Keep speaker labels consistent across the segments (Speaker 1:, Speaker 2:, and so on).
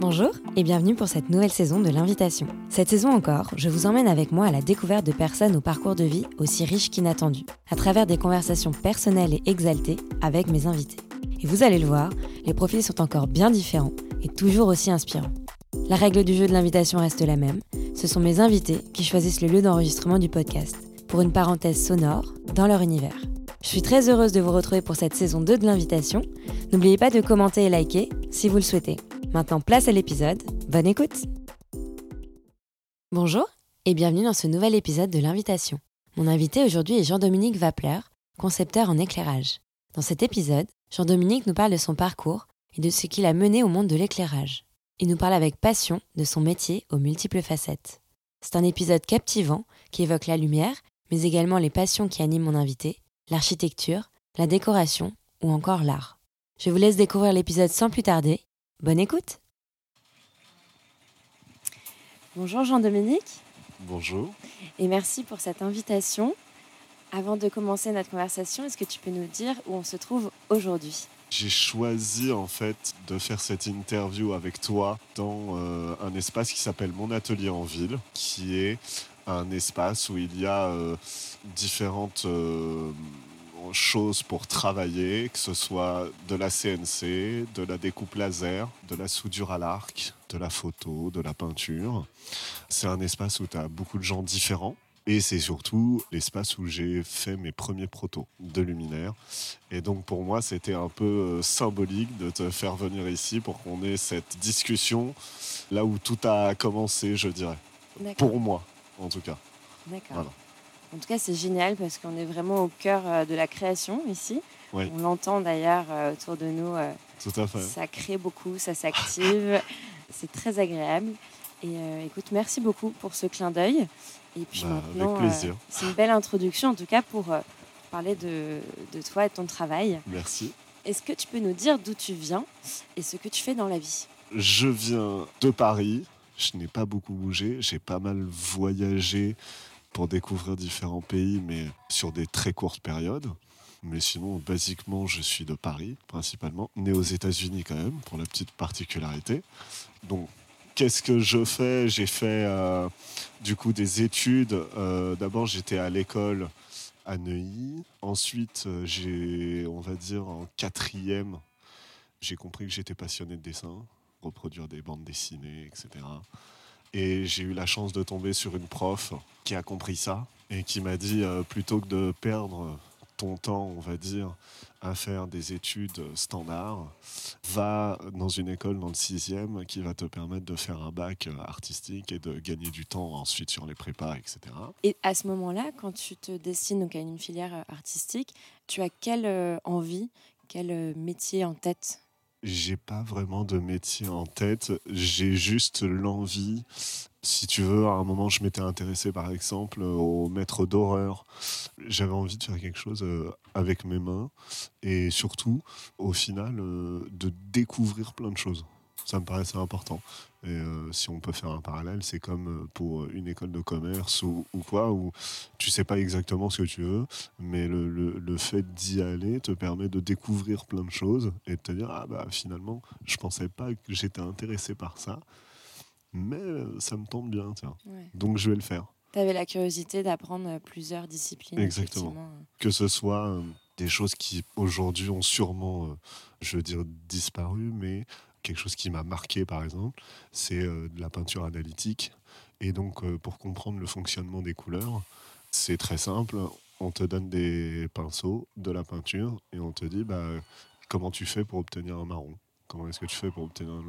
Speaker 1: Bonjour et bienvenue pour cette nouvelle saison de l'invitation. Cette saison encore, je vous emmène avec moi à la découverte de personnes au parcours de vie aussi riche qu'inattendu, à travers des conversations personnelles et exaltées avec mes invités. Et vous allez le voir, les profils sont encore bien différents et toujours aussi inspirants. La règle du jeu de l'invitation reste la même, ce sont mes invités qui choisissent le lieu d'enregistrement du podcast, pour une parenthèse sonore dans leur univers. Je suis très heureuse de vous retrouver pour cette saison 2 de l'invitation. N'oubliez pas de commenter et liker si vous le souhaitez. Maintenant, place à l'épisode. Bonne écoute Bonjour et bienvenue dans ce nouvel épisode de l'invitation. Mon invité aujourd'hui est Jean-Dominique Vapler, concepteur en éclairage. Dans cet épisode, Jean-Dominique nous parle de son parcours et de ce qu'il a mené au monde de l'éclairage. Il nous parle avec passion de son métier aux multiples facettes. C'est un épisode captivant qui évoque la lumière, mais également les passions qui animent mon invité, l'architecture, la décoration ou encore l'art. Je vous laisse découvrir l'épisode sans plus tarder Bonne écoute Bonjour Jean-Dominique.
Speaker 2: Bonjour.
Speaker 1: Et merci pour cette invitation. Avant de commencer notre conversation, est-ce que tu peux nous dire où on se trouve aujourd'hui?
Speaker 2: J'ai choisi en fait de faire cette interview avec toi dans euh, un espace qui s'appelle Mon Atelier en Ville, qui est un espace où il y a euh, différentes euh, choses pour travailler, que ce soit de la CNC, de la découpe laser, de la soudure à l'arc, de la photo, de la peinture. C'est un espace où tu as beaucoup de gens différents. Et c'est surtout l'espace où j'ai fait mes premiers protos de luminaires. Et donc pour moi, c'était un peu euh, symbolique de te faire venir ici pour qu'on ait cette discussion là où tout a commencé, je dirais. Pour moi, en tout cas.
Speaker 1: D'accord. En tout cas, c'est génial parce qu'on est vraiment au cœur euh, de la création ici. On l'entend d'ailleurs euh, autour de nous. Euh,
Speaker 2: Tout à fait.
Speaker 1: Ça crée beaucoup, ça s'active. c'est très agréable. Et écoute, merci beaucoup pour ce clin d'œil.
Speaker 2: Et puis bah, maintenant,
Speaker 1: c'est une belle introduction en tout cas pour parler de, de, toi et de ton travail.
Speaker 2: Merci.
Speaker 1: Est-ce que tu peux nous dire d'où tu viens et ce que tu fais dans la vie?
Speaker 2: Je viens de Paris. Je n'ai pas beaucoup bougé. J'ai pas mal voyagé pour découvrir différents pays, mais sur des très courtes périodes. Mais sinon, basiquement, je suis de Paris, principalement, né aux États-Unis quand même, pour la petite particularité. Donc, qu'est-ce que je fais? J'ai fait euh, du coup des études. Euh, d'abord, j'étais à l'école à Neuilly. Ensuite, euh, j'ai, on va dire, en quatrième, j'ai compris que j'étais passionné de dessin, reproduire des bandes dessinées, etc. Et j'ai eu la chance de tomber sur une prof qui a compris ça et qui m'a dit euh, plutôt que de perdre ton temps, on va dire, à faire des études standards, va dans une école dans le sixième qui va te permettre de faire un bac artistique et de gagner du temps ensuite sur les prépas, etc.
Speaker 1: Et à ce moment-là, quand tu te destines donc à une filière artistique, tu as quelle euh, envie, quel métier en tête?
Speaker 2: J'ai pas vraiment de métier en tête. J'ai juste l'envie. Si tu veux, à un moment, je m'étais intéressé par exemple au maître d'horreur. J'avais envie de faire quelque chose euh, avec mes mains et surtout, au final, euh, de découvrir plein de choses. Ça me paraissait important. Et euh, si on peut faire un parallèle, c'est comme euh, pour une école de commerce ou, quoi, où tu sais pas exactement ce que tu veux, mais le, le, fait d'y aller te permet de découvrir plein de choses et de te dire ah bah finalement je pensais pas que j'étais intéressé par ça, mais euh, ça me tombe bien, tiens. Donc je vais le faire.
Speaker 1: Tu avais la curiosité d'apprendre plusieurs disciplines.
Speaker 2: Exactement. Que ce soit des choses qui aujourd'hui ont sûrement, je veux dire, disparu, mais quelque chose qui m'a marqué, par exemple, c'est euh, de la peinture analytique. Et donc, euh, pour comprendre le fonctionnement des couleurs, c'est très simple. On te donne des pinceaux, de la peinture, et on te dit bah, comment tu fais pour obtenir un marron? Comment est-ce que tu fais pour obtenir un...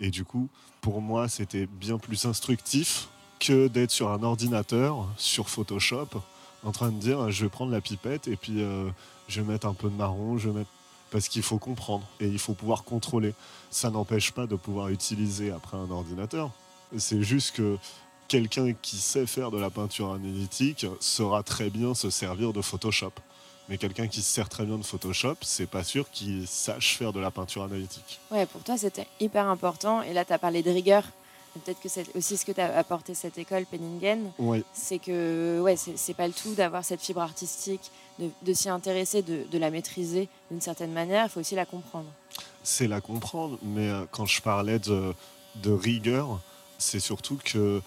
Speaker 2: Et du coup, pour moi, c'était bien plus instructif que d'être sur un ordinateur, sur Photoshop, en train de dire je vais prendre la pipette et puis euh, je vais mettre un peu de marron, je vais mettre parce qu'il faut comprendre et il faut pouvoir contrôler. Ça n'empêche pas de pouvoir utiliser après un ordinateur. C'est juste que quelqu'un qui sait faire de la peinture analytique saura très bien se servir de Photoshop. Mais quelqu'un qui se sert très bien de Photoshop, c'est pas sûr qu'il sache faire de la peinture analytique.
Speaker 1: Ouais, pour toi, c'était hyper important. Et là, tu as parlé de rigueur. Peut-être que c'est aussi ce que t'a apporté cette école Penningen.
Speaker 2: Oui.
Speaker 1: C'est que ouais, c'est pas le tout d'avoir cette fibre artistique, de, s'y intéresser, de, la maîtriser d'une certaine manière. Il faut aussi la comprendre.
Speaker 2: C'est la comprendre, mais euh, quand je parlais de, de rigueur, c'est surtout que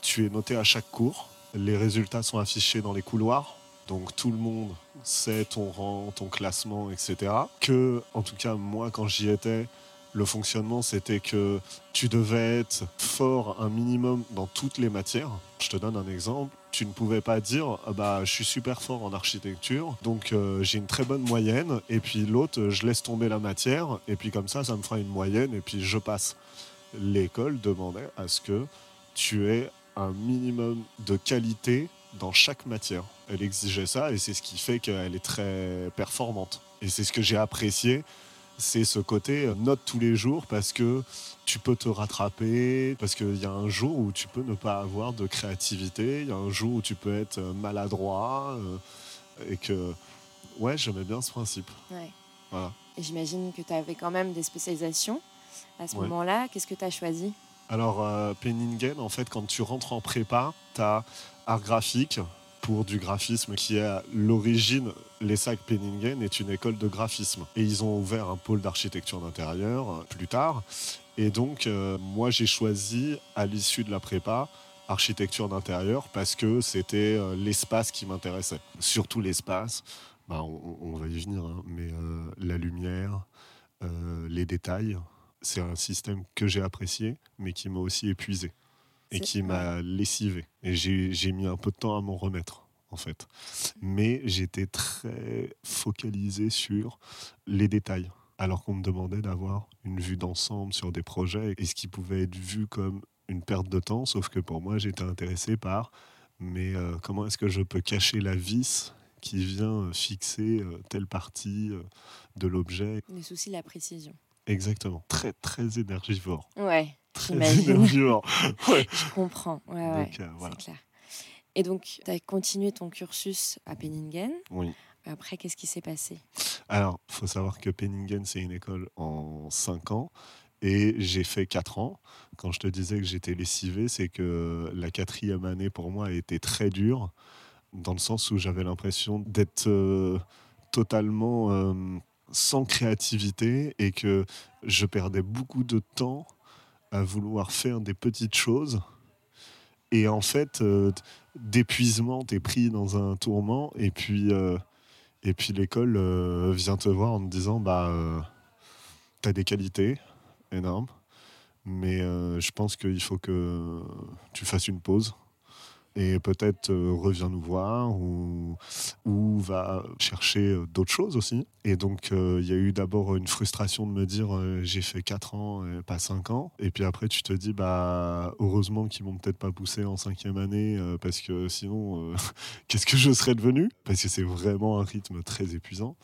Speaker 2: tu es noté à chaque cours. Les résultats sont affichés dans les couloirs. Donc tout le monde sait ton rang, ton classement, etc. Que, en tout cas, moi, quand j'y étais, le fonctionnement, c'était que tu devais être fort un minimum dans toutes les matières. Je te donne un exemple. Tu ne pouvais pas dire ah bah je suis super fort en architecture, donc euh, j'ai une très bonne moyenne, et puis l'autre je laisse tomber la matière, et puis comme ça ça me fera une moyenne, et puis je passe. L'école demandait à ce que tu aies un minimum de qualité dans chaque matière. Elle exigeait ça, et c'est ce qui fait qu'elle est très performante. Et c'est ce que j'ai apprécié c'est ce côté euh, note tous les jours parce que tu peux te rattraper, parce qu'il y a un jour où tu peux ne pas avoir de créativité, il y a un jour où tu peux être euh, maladroit, euh, et que, ouais, j'aimais bien ce principe.
Speaker 1: Ouais. Voilà. Et j'imagine que tu avais quand même des spécialisations à ce moment-là. Qu'est-ce que tu as choisi?
Speaker 2: Alors, Penningen, en fait, quand tu rentres en prépa, tu as art graphique, pour du graphisme qui est à l'origine, les sacs Penningen est une école de graphisme. Et ils ont ouvert un pôle d'architecture d'intérieur euh, plus tard. Et donc, euh, moi, j'ai choisi à l'issue de la prépa architecture d'intérieur parce que c'était euh, l'espace qui m'intéressait. Surtout l'espace, bah, on, va y venir, hein, mais la lumière, les détails, c'est un système que j'ai apprécié, mais qui m'a aussi épuisé et qui m'a lessivé. Et j'ai mis un peu de temps à m'en remettre, en fait. Mais j'étais très focalisé sur les détails, alors qu'on me demandait d'avoir une vue d'ensemble sur des projets, et ce qui pouvait être vu comme une perte de temps, sauf que pour moi, j'étais intéressé par, mais euh, comment est-ce que je peux cacher la vis qui vient fixer euh, telle partie euh, de l'objet?
Speaker 1: Les soucis de la précision.
Speaker 2: Exactement. Très, très énergivore.
Speaker 1: Ouais très énergivore. Je comprends. Ouais, ouais, euh, C'est clair. Et donc, tu as continué ton cursus à Penningen.
Speaker 2: Oui.
Speaker 1: Après, qu'est-ce qui s'est passé?
Speaker 2: Alors, il faut savoir que Penningen, c'est une école en 5 ans. Et j'ai fait 4 ans. Quand je te disais que j'étais lessivé, c'est que la quatrième année pour moi a été très dure, dans le sens où j'avais l'impression d'être euh, totalement euh, sans créativité et que je perdais beaucoup de temps à vouloir faire des petites choses. Et en fait, euh, d'épuisement, tu es pris dans un tourment. Et puis, euh, puis l'école euh, vient te voir en te disant bah, tu as des qualités énormes, mais je pense qu'il faut que tu fasses une pause et peut-être euh, revient nous voir ou, va chercher euh, d'autres choses aussi. Et donc, euh, il y a eu d'abord une frustration de me dire j'ai fait 4 ans et pas 5 ans. Et puis après, tu te dis bah heureusement qu'ils m'ont peut-être pas poussé en cinquième année parce que sinon, qu'est-ce que je serais devenu? Parce que c'est vraiment un rythme très épuisant.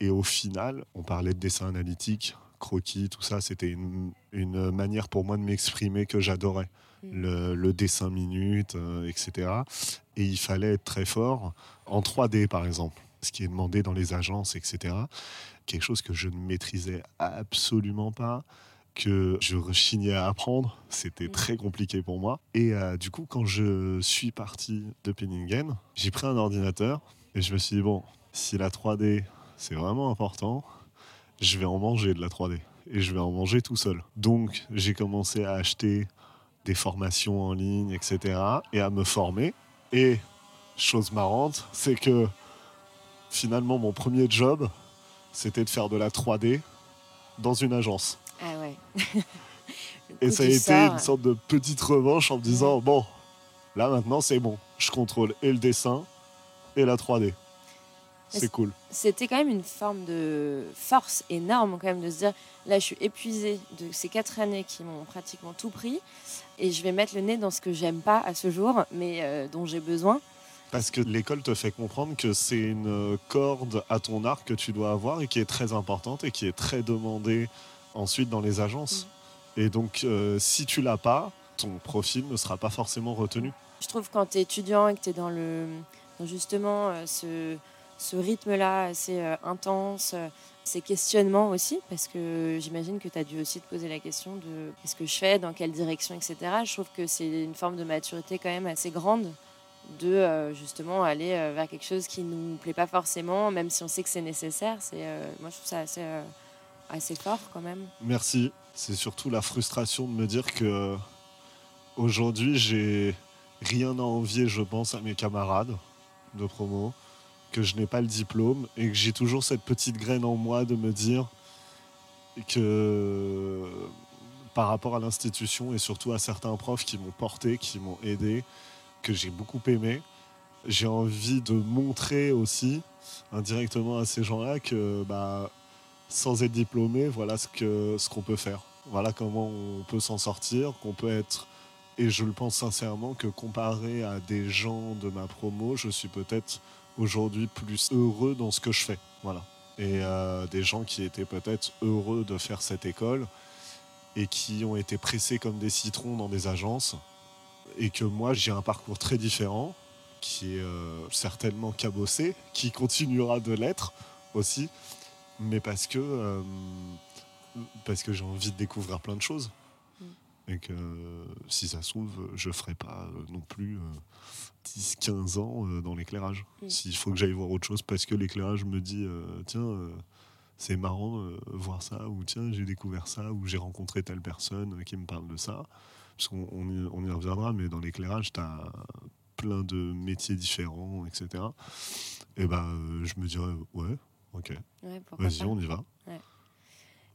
Speaker 2: Et au final, on parlait de dessin analytique, croquis, tout ça, c'était une manière pour moi de m'exprimer que j'adorais. Mm. le, dessin minute, euh, etc. Et il fallait être très fort en 3D, par exemple, ce qui est demandé dans les agences, etc. Quelque chose que je ne maîtrisais absolument pas que je rechignais à apprendre. C'était mm. très compliqué pour moi. Et euh, du coup, quand je suis parti de Penningen, j'ai pris un ordinateur et je me suis dit, bon, si la 3D, c'est vraiment important, je vais en manger de la 3D. Et je vais en manger tout seul. Donc, j'ai commencé à acheter des formations en ligne, etc. et à me former. Et chose marrante, c'est que finalement mon premier job, c'était de faire de la 3D dans une agence.
Speaker 1: Ah ouais.
Speaker 2: et ça a été une sorte de petite revanche en me disant, bon, là maintenant c'est bon, je contrôle et le dessin et la 3D. C'est cool.
Speaker 1: C'était quand même une forme de force énorme quand même de se dire là je suis épuisé de ces quatre années qui m'ont pratiquement tout pris et je vais mettre le nez dans ce que j'aime pas à ce jour mais euh, dont j'ai besoin.
Speaker 2: Parce que l'école te fait comprendre que c'est une corde à ton arc que tu dois avoir et qui est très importante et qui est très demandée ensuite dans les agences. Mm. Et donc euh, si tu l'as pas, ton profil ne sera pas forcément retenu.
Speaker 1: Je trouve quand tu es étudiant et que tu es dans le dans justement euh, ce ce rythme-là assez euh, intense, euh, ces questionnements aussi, parce que j'imagine que tu as dû aussi te poser la question de qu'est-ce que je fais, dans quelle direction, etc. Je trouve que c'est une forme de maturité quand même assez grande de euh, justement aller vers quelque chose qui ne nous plaît pas forcément, même si on sait que c'est nécessaire. C'est, moi, je trouve ça assez, assez fort quand même.
Speaker 2: Merci. C'est surtout la frustration de me dire que aujourd'hui, j'ai rien à envier, je pense, à mes camarades de promo, que je n'ai pas le diplôme et que j'ai toujours cette petite graine en moi de me dire que par rapport à l'institution et surtout à certains profs qui m'ont porté, qui m'ont aidé, que j'ai beaucoup aimé, j'ai envie de montrer aussi indirectement à ces gens-là que bah, sans être diplômé, voilà ce qu'on ce qu'on peut faire. Voilà comment on peut s'en sortir, qu'on peut être, et je le pense sincèrement, que comparé à des gens de ma promo, je suis peut-être aujourd'hui plus heureux dans ce que je fais. Voilà. Et euh, des gens qui étaient peut-être heureux de faire cette école et qui ont été pressés comme des citrons dans des agences. Et que moi, j'ai un parcours très différent, qui est euh, certainement cabossé, qui continuera de l'être aussi, mais parce que, euh, parce que j'ai envie de découvrir plein de choses. Et que si ça se trouve, je ne ferai pas euh, non plus 10-15 ans dans l'éclairage. Mm. S'il faut que j'aille voir autre chose parce que l'éclairage me dit tiens, c'est marrant voir ça, ou tiens, j'ai découvert ça, ou j'ai rencontré telle personne qui me parle de ça. Parce qu'on on y, reviendra, mais dans l'éclairage, tu as plein de métiers différents, etc. Et ben, je me dirais, ouais, ok, vas-y, on y va.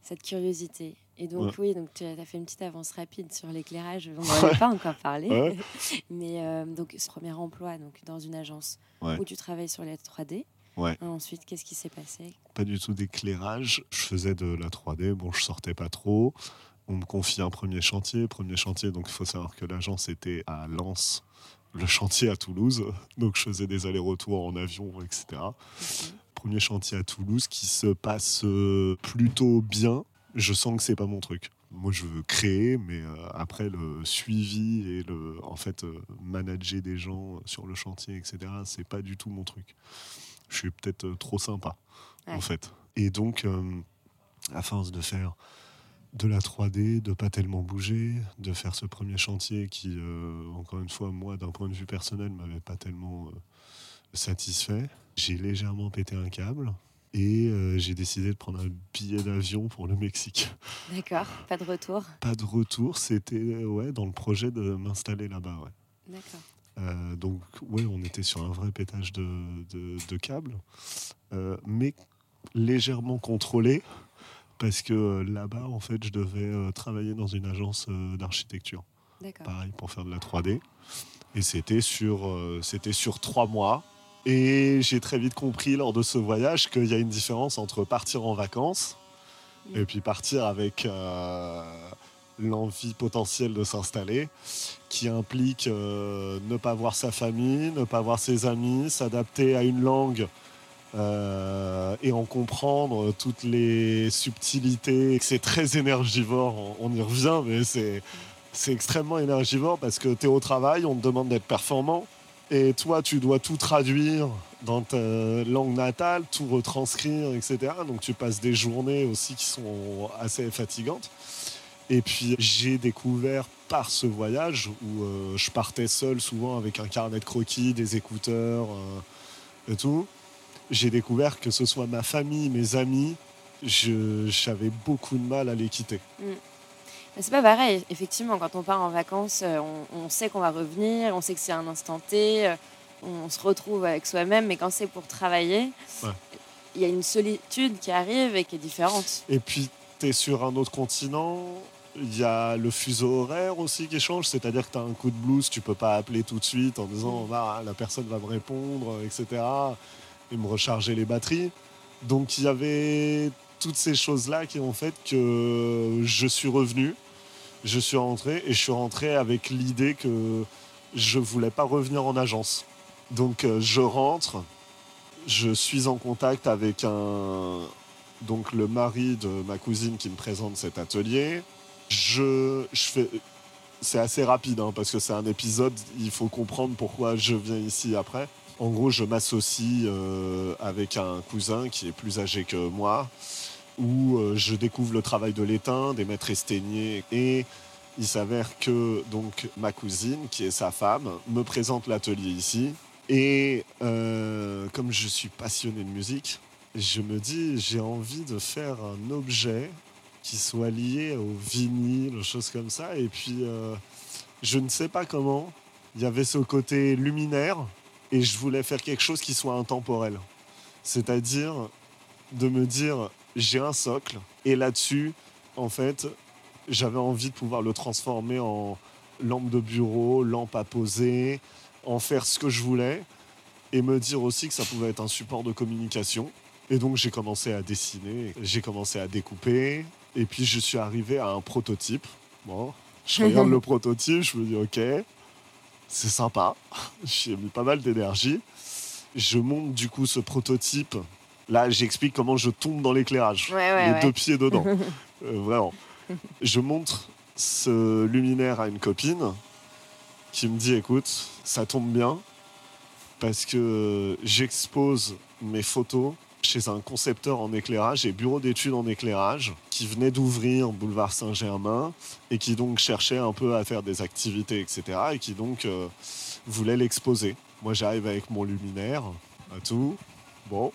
Speaker 1: Cette curiosité. Et donc, oui, donc tu as fait une petite avance rapide sur l'éclairage. On n'en avait pas encore parlé. Mais euh, donc, ce premier emploi donc, dans une agence où tu travailles sur les 3D.
Speaker 2: Ouais.
Speaker 1: Ensuite, qu'est-ce qui s'est passé?
Speaker 2: Pas du tout d'éclairage. Je faisais de la 3D. Bon, je sortais pas trop. On me confie un premier chantier. Premier chantier, donc il faut savoir que l'agence était à Lens, le chantier à Toulouse. Donc je faisais des allers-retours en avion, etc. Premier chantier à Toulouse qui se passe euh, plutôt bien. Je sens que c'est pas mon truc. Moi, je veux créer, mais euh, après le suivi et le, en fait, euh, manager des gens sur le chantier, etc. C'est pas du tout mon truc. Je suis peut-être trop sympa, en fait. Et donc, à force de faire de la 3D, de pas tellement bouger, de faire ce premier chantier qui, encore une fois, moi, d'un point de vue personnel, m'avait pas tellement satisfait. J'ai légèrement pété un câble et euh, j'ai décidé de prendre un billet d'avion pour le Mexique.
Speaker 1: D'accord, pas de retour
Speaker 2: Pas de retour, c'était ouais, dans le projet de m'installer là-bas. Ouais.
Speaker 1: D'accord.
Speaker 2: donc, ouais, on était sur un vrai pétage de, de, de câble, mais légèrement contrôlé parce que euh, là-bas, en fait, je devais euh, travailler dans une agence euh, d'architecture. Pareil, pour faire de la 3D. Et c'était sur, c'était sur trois mois. Et j'ai très vite compris lors de ce voyage qu'il y a une différence entre partir en vacances et puis partir avec l'envie potentielle de s'installer, qui implique ne pas voir sa famille, ne pas voir ses amis, s'adapter à une langue euh, et en comprendre toutes les subtilités. C'est très énergivore, on, y revient, mais c'est extrêmement énergivore parce que tu es au travail, on te demande d'être performant. Et toi, tu dois tout traduire dans ta langue natale, tout retranscrire, etc. Donc tu passes des journées aussi qui sont assez fatigantes. Et puis j'ai découvert par ce voyage où euh, je partais seul souvent avec un carnet de croquis, des écouteurs euh, et tout j'ai découvert que ce soit ma famille, mes amis, j'avais beaucoup de mal à les quitter. Mm.
Speaker 1: C'est pas pareil, effectivement, quand on part en vacances, euh, on, sait qu'on va revenir, on sait que c'est un instant T, euh, on se retrouve avec soi-même, mais quand c'est pour travailler, il y a une solitude qui arrive et qui est différente.
Speaker 2: Et puis, tu es sur un autre continent, il y a le fuseau horaire aussi qui change, c'est-à-dire que tu as un coup de blues, tu peux pas appeler tout de suite en disant mm. ah, la personne va me répondre, etc et me recharger les batteries. Donc il y avait toutes ces choses-là qui ont fait que je suis revenu, je suis rentré et je suis rentré avec l'idée que je voulais pas revenir en agence. Donc euh, je rentre, je suis en contact avec un donc le mari de ma cousine qui me présente cet atelier. Je, je fais c'est assez rapide hein, parce que c'est un épisode, il faut comprendre pourquoi je viens ici après. En gros, je m'associe euh, avec un cousin qui est plus âgé que moi, où euh, je découvre le travail de l'étain, des maîtres esténiers, et il s'avère que donc ma cousine, qui est sa femme, me présente l'atelier ici. Et euh, comme je suis passionné de musique, je me dis j'ai envie de faire un objet qui soit lié au vinyle, choses comme ça. Et puis, euh, je ne sais pas comment, il y avait ce côté luminaire et je voulais faire quelque chose qui soit intemporel. C'est-à-dire de me dire, j'ai un socle et là-dessus, en fait, j'avais envie de pouvoir le transformer en lampe de bureau, lampe à poser, en faire ce que je voulais et me dire aussi que ça pouvait être un support de communication. Et donc j'ai commencé à dessiner, j'ai commencé à découper, et puis je suis arrivé à un prototype. Bon, je regarde le prototype, je me dis ok, c'est sympa, j'ai mis pas mal d'énergie. Je monte du coup ce prototype. Là, j'explique comment je tombe dans l'éclairage, les deux pieds dedans, euh, vraiment. Je montre ce luminaire à une copine qui me dit écoute, ça tombe bien parce que j'expose mes photos chez un concepteur en éclairage et bureau d'études en éclairage qui venait d'ouvrir boulevard Saint-Germain et qui donc cherchait un peu à faire des activités, etc. et qui donc euh, voulait l'exposer. Moi, j'arrive avec mon luminaire, à tout. Bon,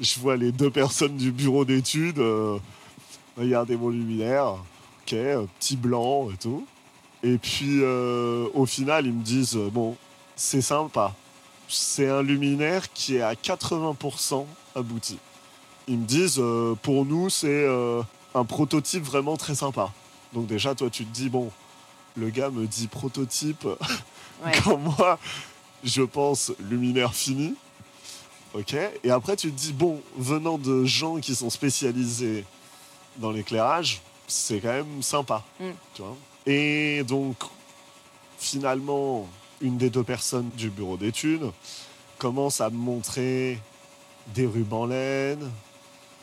Speaker 2: je vois les deux personnes du bureau d'études. Euh, regardez mon luminaire. Ok, petit blanc et tout. Et puis, euh, au final, ils me disent bon, c'est sympa. C'est un luminaire qui est à 80% abouti. Ils me disent, euh, pour nous, c'est euh, un prototype vraiment très sympa. Donc déjà, toi, tu te dis, bon, le gars me dit prototype, quand moi, je pense luminaire fini. Ok. Et après, tu te dis, bon, venant de gens qui sont spécialisés dans l'éclairage, c'est quand même sympa. Mm. Tu vois Et donc, finalement, une des deux personnes du bureau d'études commence à me montrer des rubans laine,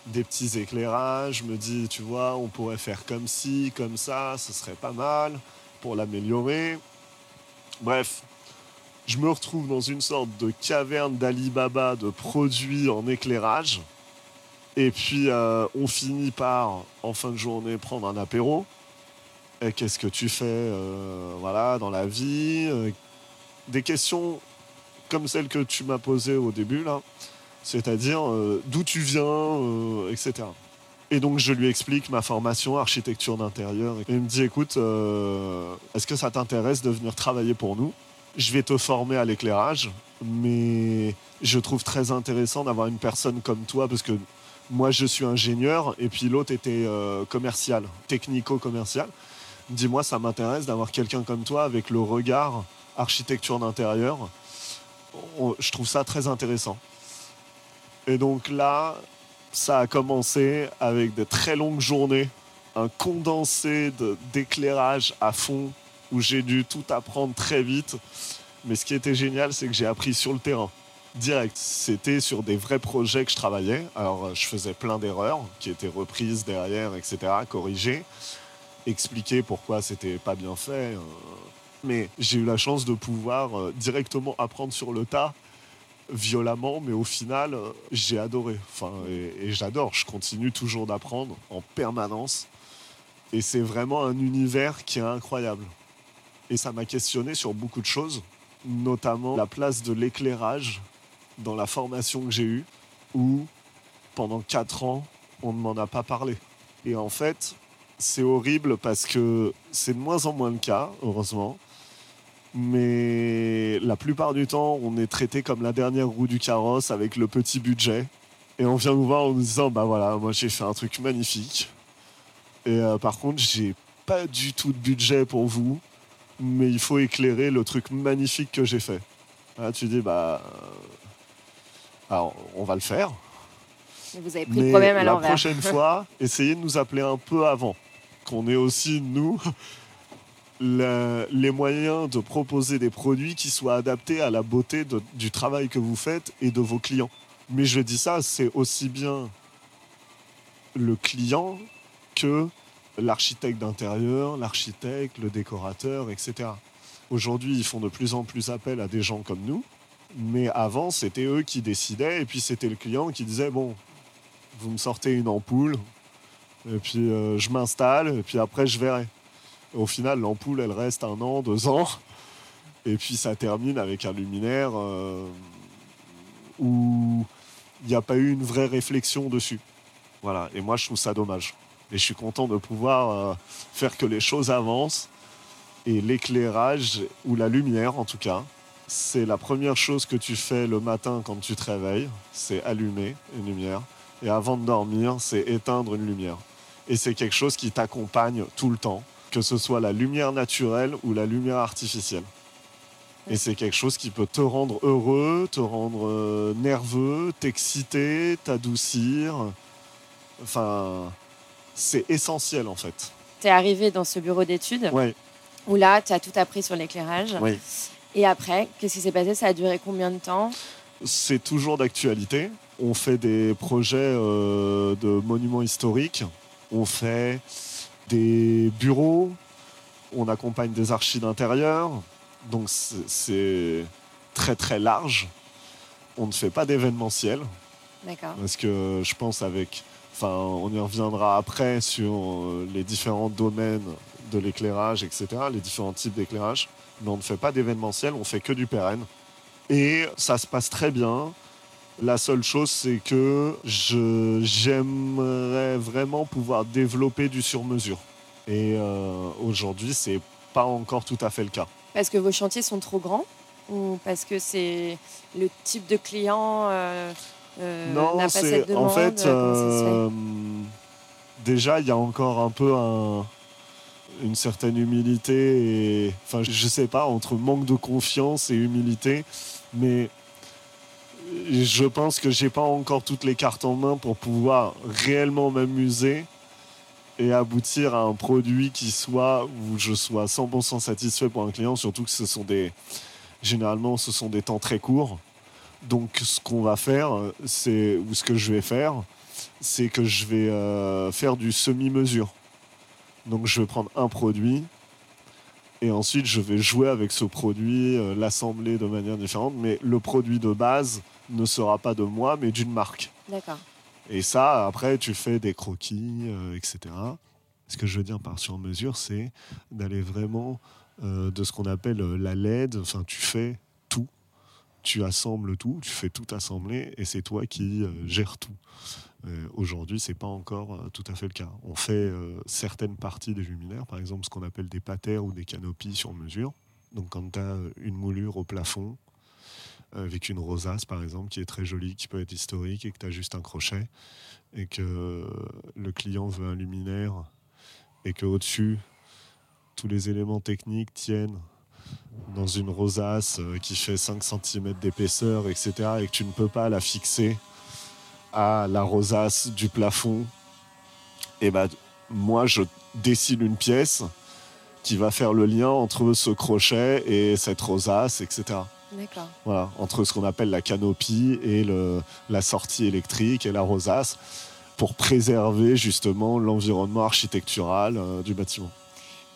Speaker 2: des petits éclairages. me dit, tu vois, on pourrait faire comme ci, comme ça, ce serait pas mal pour l'améliorer. Bref, je me retrouve dans une sorte de caverne d'Alibaba de produits en éclairage. Et puis, euh, on finit par, en fin de journée, prendre un apéro. Et qu'est-ce que tu fais euh, voilà, dans la vie euh, Des questions comme celles que tu m'as posées au début, là c'est-à-dire d'où tu viens, etc. Et donc je lui explique ma formation architecture d'intérieur. Et il me dit écoute, est-ce que ça t'intéresse de venir travailler pour nous? Je vais te former à l'éclairage, mais je trouve très intéressant d'avoir une personne comme toi parce que moi je suis ingénieur et puis l'autre était commercial, technico-commercial. Dis-moi, ça m'intéresse d'avoir quelqu'un comme toi avec le regard architecture d'intérieur. Je trouve ça très intéressant. Et donc là, ça a commencé avec de très longues journées, un condensé d'éclairage à fond où j'ai dû tout apprendre très vite. Mais ce qui était génial, c'est que j'ai appris sur le terrain, direct. C'était sur des vrais projets que je travaillais. Alors, je faisais plein d'erreurs qui étaient reprises derrière, etc., corrigées, expliquer pourquoi c'était pas bien fait. Euh. Mais j'ai eu la chance de pouvoir euh, directement apprendre sur le tas violemment, mais au final, euh, j'ai adoré. Enfin, et, j'adore. Je continue toujours d'apprendre en permanence. Et c'est vraiment un univers qui est incroyable. Et ça m'a questionné sur beaucoup de choses, notamment la place de l'éclairage dans la formation que j'ai eue, où pendant quatre ans, on ne m'en a pas parlé. Et en fait, c'est horrible parce que c'est de moins en moins le cas, heureusement mais la plupart du temps, on est traité comme la dernière roue du carrosse avec le petit budget. Et on vient nous voir en nous disant Bah voilà, moi j'ai fait un truc magnifique. Et euh, par contre, j'ai pas du tout de budget pour vous, mais il faut éclairer le truc magnifique que j'ai fait. Là, tu dis Bah. Euh, alors, on va le faire.
Speaker 1: Mais vous avez pris le problème à
Speaker 2: l'envers. La prochaine fois, essayez de nous appeler un peu avant. Qu'on ait aussi, nous, les moyens de proposer des produits qui soient adaptés à la beauté du travail que vous faites et de vos clients. Mais je dis ça, c'est aussi bien le client que l'architecte d'intérieur, l'architecte, le décorateur, etc. Aujourd'hui, ils font de plus en plus appel à des gens comme nous, mais avant, c'était eux qui décidaient, et puis c'était le client qui disait, bon, vous me sortez une ampoule, et puis euh, je m'installe, et puis après, je verrai. Au final, l'ampoule, elle reste un an, deux ans. Et puis ça termine avec un luminaire euh, où il n'y a pas eu une vraie réflexion dessus. Voilà. Et moi, je trouve ça dommage. Et je suis content de pouvoir euh, faire que les choses avancent. Et l'éclairage, ou la lumière en tout cas, c'est la première chose que tu fais le matin quand tu te réveilles, c'est allumer une lumière. Et avant de dormir, c'est éteindre une lumière. Et c'est quelque chose qui t'accompagne tout le temps, que ce soit la lumière naturelle ou la lumière artificielle. Et c'est quelque chose qui peut te rendre heureux, te rendre euh, nerveux, t'exciter, t'adoucir. Enfin, c'est essentiel en fait.
Speaker 1: Tu es arrivé dans ce bureau d'études
Speaker 2: ouais.
Speaker 1: où là, tu as tout appris sur l'éclairage.
Speaker 2: Oui.
Speaker 1: Et après, qu'est-ce qui s'est passé? Ça a duré combien de temps?
Speaker 2: C'est toujours d'actualité. On fait des projets euh, de monuments historiques. On fait des bureaux. On accompagne des archives d'intérieur. Donc c'est très très large. On ne fait pas d'événementiel.
Speaker 1: D'accord.
Speaker 2: Parce que je pense avec... Enfin, on y reviendra après sur euh, les différents domaines de l'éclairage, etc., les différents types d'éclairage. Mais on ne fait pas d'événementiel, on fait que du pérenne. Et ça se passe très bien. La seule chose, c'est que j'aimerais vraiment pouvoir développer du sur-mesure. Et euh, aujourd'hui, c'est pas encore tout à fait le cas.
Speaker 1: Parce que vos chantiers sont trop grands ou parce que c'est le type de client euh,
Speaker 2: Non,
Speaker 1: n'a pas cette demande
Speaker 2: en fait,
Speaker 1: se fait
Speaker 2: euh, déjà, il y a encore un peu un- une certaine humilité et, enfin, je sais pas, entre manque de confiance et humilité, mais je pense que j'ai pas encore toutes les cartes en main pour pouvoir réellement m'amuser et aboutir à un produit qui soit où je sois 100% satisfait pour un client, surtout que ce sont des généralement ce sont des temps très courts. Donc ce qu'on va faire, c'est ou ce que je vais faire, c'est que je vais euh, faire du semi-mesure. Donc je vais prendre un produit et ensuite je vais jouer avec ce produit, euh, l'assembler de manière différente, mais le produit de base ne sera pas de moi, mais d'une marque.
Speaker 1: D'accord.
Speaker 2: Et ça, après, tu fais des croquis, euh, etc. Ce que je veux dire par sur-mesure, c'est d'aller vraiment de ce qu'on appelle la LED. Enfin, tu fais. Tu assembles tout, tu fais tout assembler et c'est toi qui euh, gères tout. Euh, Aujourd'hui, c'est pas encore euh, tout à fait le cas. On fait certaines parties des luminaires, par exemple ce qu'on appelle des patères ou des canopies sur mesure. Donc, quand tu as une moulure au plafond, avec une rosace par exemple qui est très jolie, qui peut être historique et que tu as juste un crochet et que le client veut un luminaire et que au-dessus tous les éléments techniques tiennent dans une rosace euh, qui fait 5 cm d'épaisseur, etc. et que tu ne peux pas la fixer à la rosace du plafond, et ben moi je dessine une pièce qui va faire le lien entre ce crochet et cette rosace, etc.
Speaker 1: D'accord.
Speaker 2: Voilà, entre ce qu'on appelle la canopie et le- la sortie électrique et la rosace, pour préserver justement l'environnement architectural euh, du bâtiment.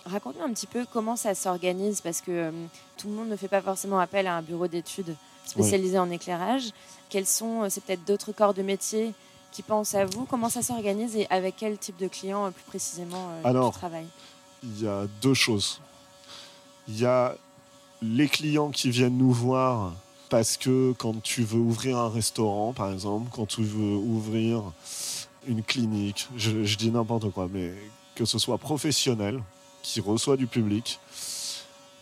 Speaker 1: Raconte-nous un petit peu comment ça s'organise parce que euh, tout le monde ne fait pas forcément appel à un bureau d'études spécialisé en éclairage. Quels sont, euh, c'est peut-être d'autres corps de métier qui pensent à vous? Comment ça s'organise et avec quel type de client euh, plus précisément
Speaker 2: Alors,
Speaker 1: tu travailles
Speaker 2: Il y a deux choses. Il y a les clients qui viennent nous voir parce que quand tu veux ouvrir un restaurant, par exemple, quand tu veux ouvrir une clinique, je, je dis n'importe quoi, mais que ce soit professionnel, qui reçoit du public,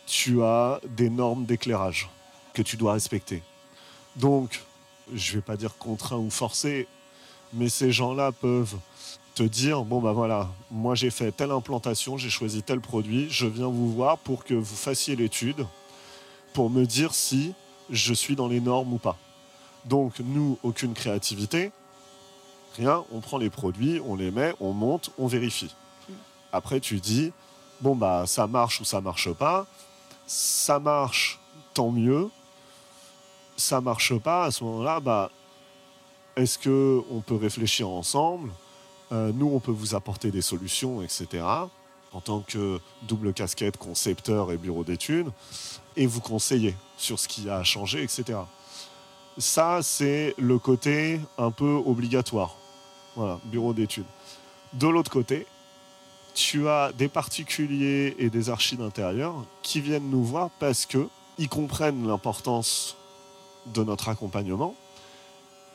Speaker 2: tu as des normes d'éclairage que tu dois respecter. Donc, je vais pas dire contraint ou forcé, mais ces gens-là peuvent te dire bon bah voilà, moi j'ai fait telle implantation, j'ai choisi tel produit, je viens vous voir pour que vous fassiez l'étude pour me dire si je suis dans les normes ou pas. Donc nous, aucune créativité, rien, on prend les produits, on les met, on monte, on vérifie. Après tu dis bon bah ça marche ou ça marche pas. Ça marche, tant mieux. Ça marche pas, à ce moment-là, bah est-ce que on peut réfléchir ensemble? Euh, Nous, on peut vous apporter des solutions, etc. En tant que double casquette, concepteur et bureau d'études, et vous conseiller sur ce qui a changé, etc. Ça, c'est le côté un peu obligatoire. Voilà, bureau d'études. De l'autre côté, tu as des particuliers et des archives d'intérieur qui viennent nous voir parce que ils comprennent l'importance de notre accompagnement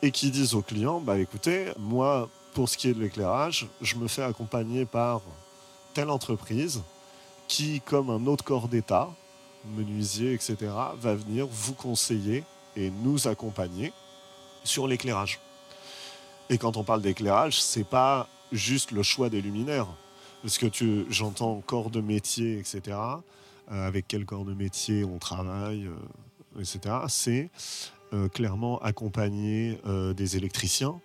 Speaker 2: et qui disent aux clients bah écoutez moi pour ce qui est de l'éclairage, je me fais accompagner par telle entreprise qui, comme un autre corps d'État, menuisier, etc., va venir vous conseiller et nous accompagner sur l'éclairage. Et quand on parle d'éclairage, c'est pas juste le choix des luminaires. Parce que tu, j'entends corps de métier, etc. Euh, avec quel corps de métier on travaille, euh, etc. C'est euh, clairement accompagner des électriciens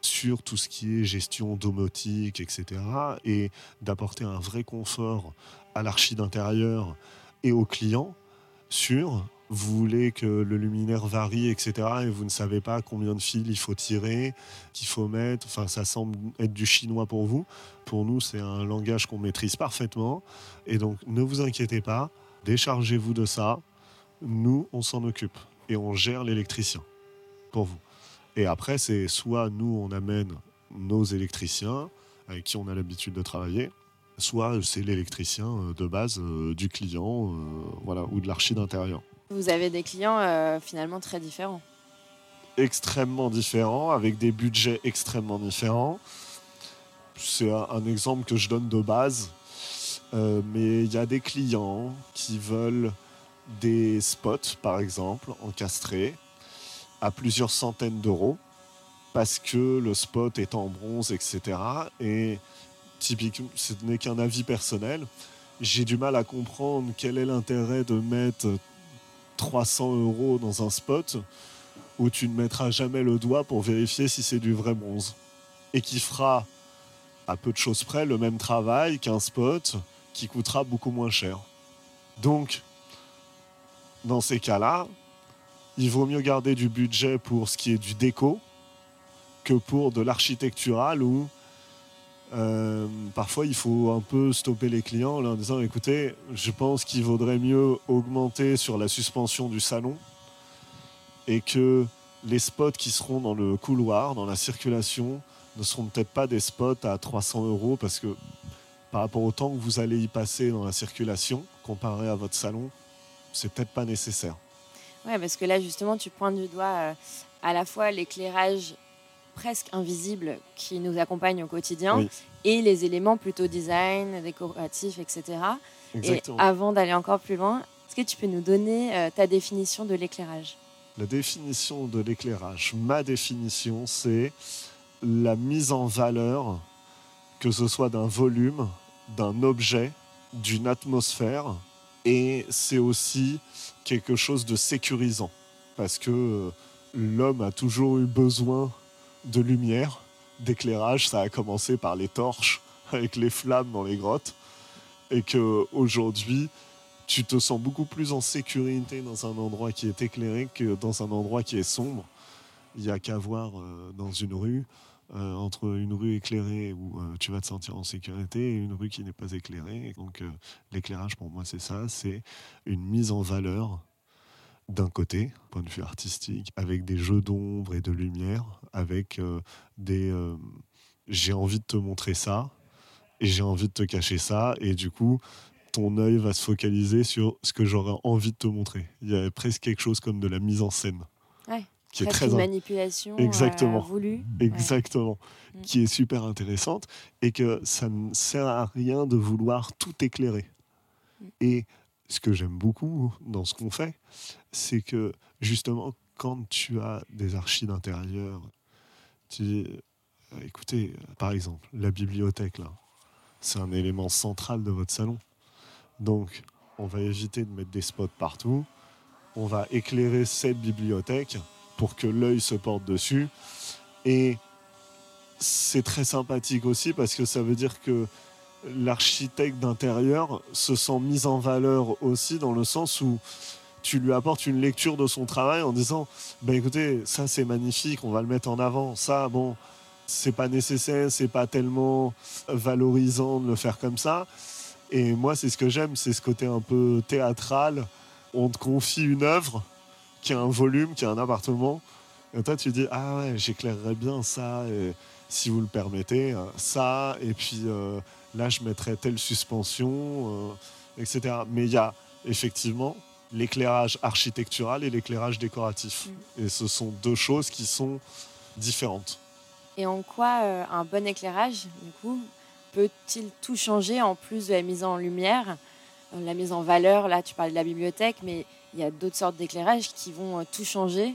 Speaker 2: sur tout ce qui est gestion domotique, etc. Et d'apporter un vrai confort à l'archi d'intérieur et aux clients sur vous voulez que le luminaire varie, etc. Et vous ne savez pas combien de fils il faut tirer, qu'il faut mettre. Enfin, ça semble être du chinois pour vous. Pour nous, c'est un langage qu'on maîtrise parfaitement. Et donc, ne vous inquiétez pas, déchargez-vous de ça. Nous, on s'en occupe et on gère l'électricien pour vous. Et après, c'est soit nous, on amène nos électriciens avec qui on a l'habitude de travailler, soit c'est l'électricien euh, de base euh, du client euh, voilà, ou de l'archi d'intérieur.
Speaker 1: Vous avez des clients finalement très différents
Speaker 2: Extrêmement différents, avec des budgets extrêmement différents. C'est un, exemple que je donne de base, mais il y a des clients qui veulent des spots, par exemple, encastrés, à plusieurs centaines d'euros, parce que le spot est en bronze, etc. Et typiquement, ce n'est qu'un avis personnel. J'ai du mal à comprendre quel est l'intérêt de mettre 300 euros dans un spot où tu ne mettras jamais le doigt pour vérifier si c'est du vrai bronze. Et qui fera, à peu de choses près, le même travail qu'un spot qui coûtera beaucoup moins cher. Donc, dans ces cas-là, il vaut mieux garder du budget pour ce qui est du déco que pour de l'architectural où euh, parfois, il faut un peu stopper les clients en disant écoutez, je pense qu'il vaudrait mieux augmenter sur la suspension du salon et que les spots qui seront dans le couloir, dans la circulation, ne seront peut-être pas des spots à 300 euros parce que par rapport au temps que vous allez y passer dans la circulation, comparé à votre salon, c'est peut-être pas nécessaire.
Speaker 1: Ouais, parce que là, justement, tu pointes du doigt euh, à la fois l'éclairage presque invisibles qui nous accompagnent au quotidien et les éléments plutôt design, décoratifs, etc. Et avant d'aller encore plus loin, est-ce que tu peux nous donner euh, ta définition de l'éclairage?
Speaker 2: La définition de l'éclairage, ma définition, c'est la mise en valeur, que ce soit d'un volume, d'un objet, d'une atmosphère, et c'est aussi quelque chose de sécurisant, parce que euh, l'homme a toujours eu besoin de lumière, d'éclairage. Ça a commencé par les torches avec les flammes dans les grottes. Et que aujourd'hui, tu te sens beaucoup plus en sécurité dans un endroit qui est éclairé que dans un endroit qui est sombre. Il n'y a qu'à voir euh, dans une rue, euh, entre une rue éclairée où euh, tu vas te sentir en sécurité et une rue qui n'est pas éclairée. donc l'éclairage pour moi c'est ça, c'est une mise en valeur d'un côté, point de vue artistique, avec des jeux d'ombre et de lumière, avec euh, des euh, j'ai envie de te montrer ça et j'ai envie de te cacher ça, et du coup, ton œil va se focaliser sur ce que j'aurais envie de te montrer. Il y a presque quelque chose comme de la mise en scène.
Speaker 1: qui est très une manipulation Exactement. Euh, voulue.
Speaker 2: Exactement. Mm. Qui est super intéressante et que ça ne sert à rien de vouloir tout éclairer. Mm. Et ce que j'aime beaucoup dans ce qu'on fait, c'est que justement, quand tu as des archives d'intérieur, tu dis, euh, écoutez, par exemple, la bibliothèque, là, c'est un élément central de votre salon. Donc, on va éviter de mettre des spots partout. On va éclairer cette bibliothèque pour que l'œil se porte dessus. Et c'est très sympathique aussi parce que ça veut dire que l'architecte d'intérieur se sent mis en valeur aussi dans le sens où tu lui apportes une lecture de son travail en disant ben écoutez ça c'est magnifique on va le mettre en avant. Ça bon c'est pas nécessaire c'est pas tellement valorisant de le faire comme ça. Et moi c'est ce que j'aime c'est ce côté un peu théâtral. On te confie une œuvre qui a un volume qui a un appartement et toi tu dis ah ouais j'éclairerais bien ça si vous le permettez ça et puis euh, là je mettrais telle suspension, euh, etc. Mais il y a effectivement l'éclairage architectural et l'éclairage décoratif. Mm. Et ce sont deux choses qui sont différentes.
Speaker 1: Et en quoi euh, un bon éclairage, du coup, peut-il tout changer en plus de la mise en lumière, euh, la mise en valeur? Là, tu parlais de la bibliothèque, mais il y a d'autres sortes d'éclairages qui vont tout changer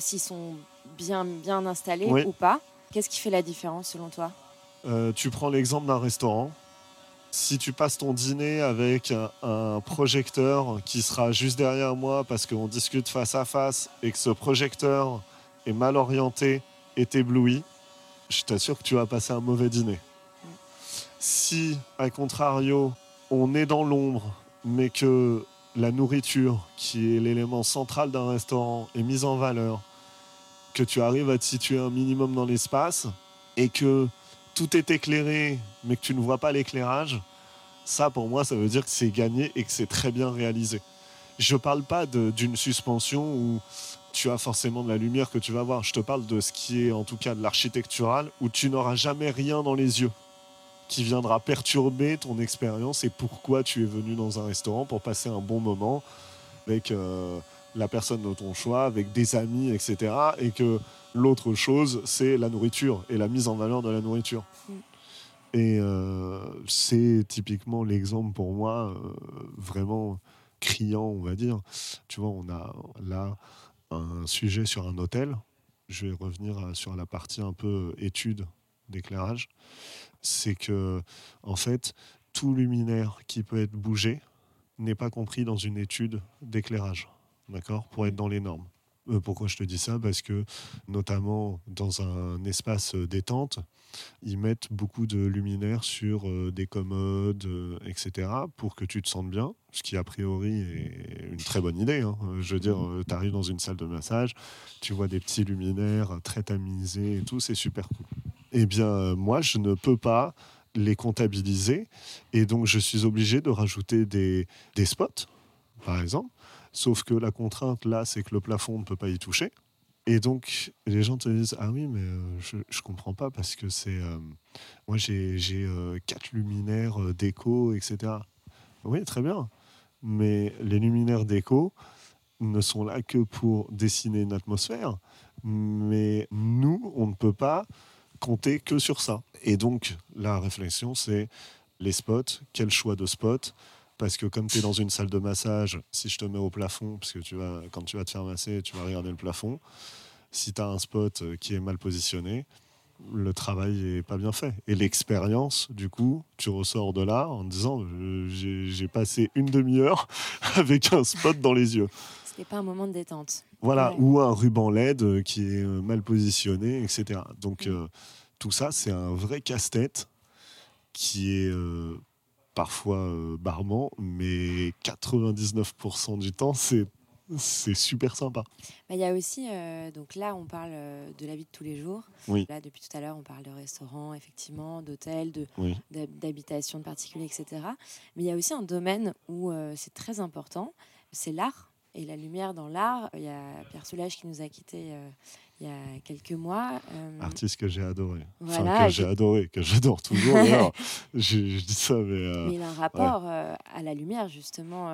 Speaker 1: s'ils sont bien, bien installés ou pas. Qu'est-ce qui fait la différence selon toi?
Speaker 2: Tu prends l'exemple d'un restaurant si tu passes ton dîner avec un, projecteur qui sera juste derrière moi parce qu'on discute face à face et que ce projecteur est mal orienté et t'éblouit, je t'assure que tu vas passer un mauvais dîner. Si, à contrario, on est dans l'ombre, mais que la nourriture, qui est l'élément central d'un restaurant, est mise en valeur, que tu arrives à te situer un minimum dans l'espace et que tout est éclairé, mais que tu ne vois pas l'éclairage, ça pour moi, ça veut dire que c'est gagné et que c'est très bien réalisé. Je ne parle pas d'une suspension où tu as forcément de la lumière que tu vas voir. Je te parle de ce qui est en tout cas de l'architectural où tu n'auras jamais rien dans les yeux qui viendra perturber ton expérience et pourquoi tu es venu dans un restaurant pour passer un bon moment avec euh, la personne de ton choix, avec des amis, etc. Et que L'autre chose, c'est la nourriture et la mise en valeur de la nourriture. Mm. Et euh, c'est typiquement l'exemple pour moi euh, vraiment criant, on va dire. Tu vois, on a là un sujet sur un hôtel. Je vais revenir sur la partie un peu étude d'éclairage. C'est que, en fait, tout luminaire qui peut être bougé n'est pas compris dans une étude d'éclairage, d'accord, pour être dans les normes. Euh, pourquoi je te dis ça? Parce que, notamment dans un espace détente, ils mettent beaucoup de luminaires sur euh, des commodes, euh, etc., pour que tu te sentes bien, ce qui a priori est une très bonne idée. Hein. Je veux dire, tu arrives dans une salle de massage, tu vois des petits luminaires très tamisés et tout, c'est super cool. Eh bien, moi, je ne peux pas les comptabiliser, et donc je suis obligé de rajouter des spots, par exemple, Sauf que la contrainte là, c'est que le plafond ne peut pas y toucher. Et donc, les gens te disent Ah oui, mais euh, je ne comprends pas parce que c'est. Euh, moi, j'ai euh, quatre luminaires déco, etc. Oui, très bien. Mais les luminaires déco ne sont là que pour dessiner une atmosphère. Mais nous, on ne peut pas compter que sur ça. Et donc, la réflexion, c'est les spots, quel choix de spots parce que comme tu es dans une salle de massage, si je te mets au plafond, parce que tu vas, quand tu vas te faire masser, tu vas regarder le plafond, si tu as un spot euh, qui est mal positionné, le travail est pas bien fait. Et l'expérience, du coup, tu ressors de là en disant j'ai passé une demi-heure avec un spot dans les yeux.
Speaker 1: C'était pas un moment de détente.
Speaker 2: Voilà, ou un ruban LED euh, qui est euh, mal positionné, etc. Donc mm. tout ça, c'est un vrai casse-tête qui est parfois euh, barmant, mais 99% du temps, c'est c'est super sympa.
Speaker 1: Bah, il y a aussi, euh, donc là, on parle euh, de la vie de tous les jours.
Speaker 2: Oui.
Speaker 1: Là, depuis tout à l'heure, on parle de restaurants, effectivement, d'hôtels, de, d'habitation de particuliers, etc. Mais il y a aussi un domaine où c'est très important, c'est l'art et la lumière dans l'art. Il y a Pierre Soulages qui nous a quittés il y a quelques mois.
Speaker 2: Euh, Artiste que j'ai adoré. enfin, que j'ai adoré, que j'adore toujours. je, dis ça, mais.
Speaker 1: Euh, mais il a un rapport euh, à la lumière, justement.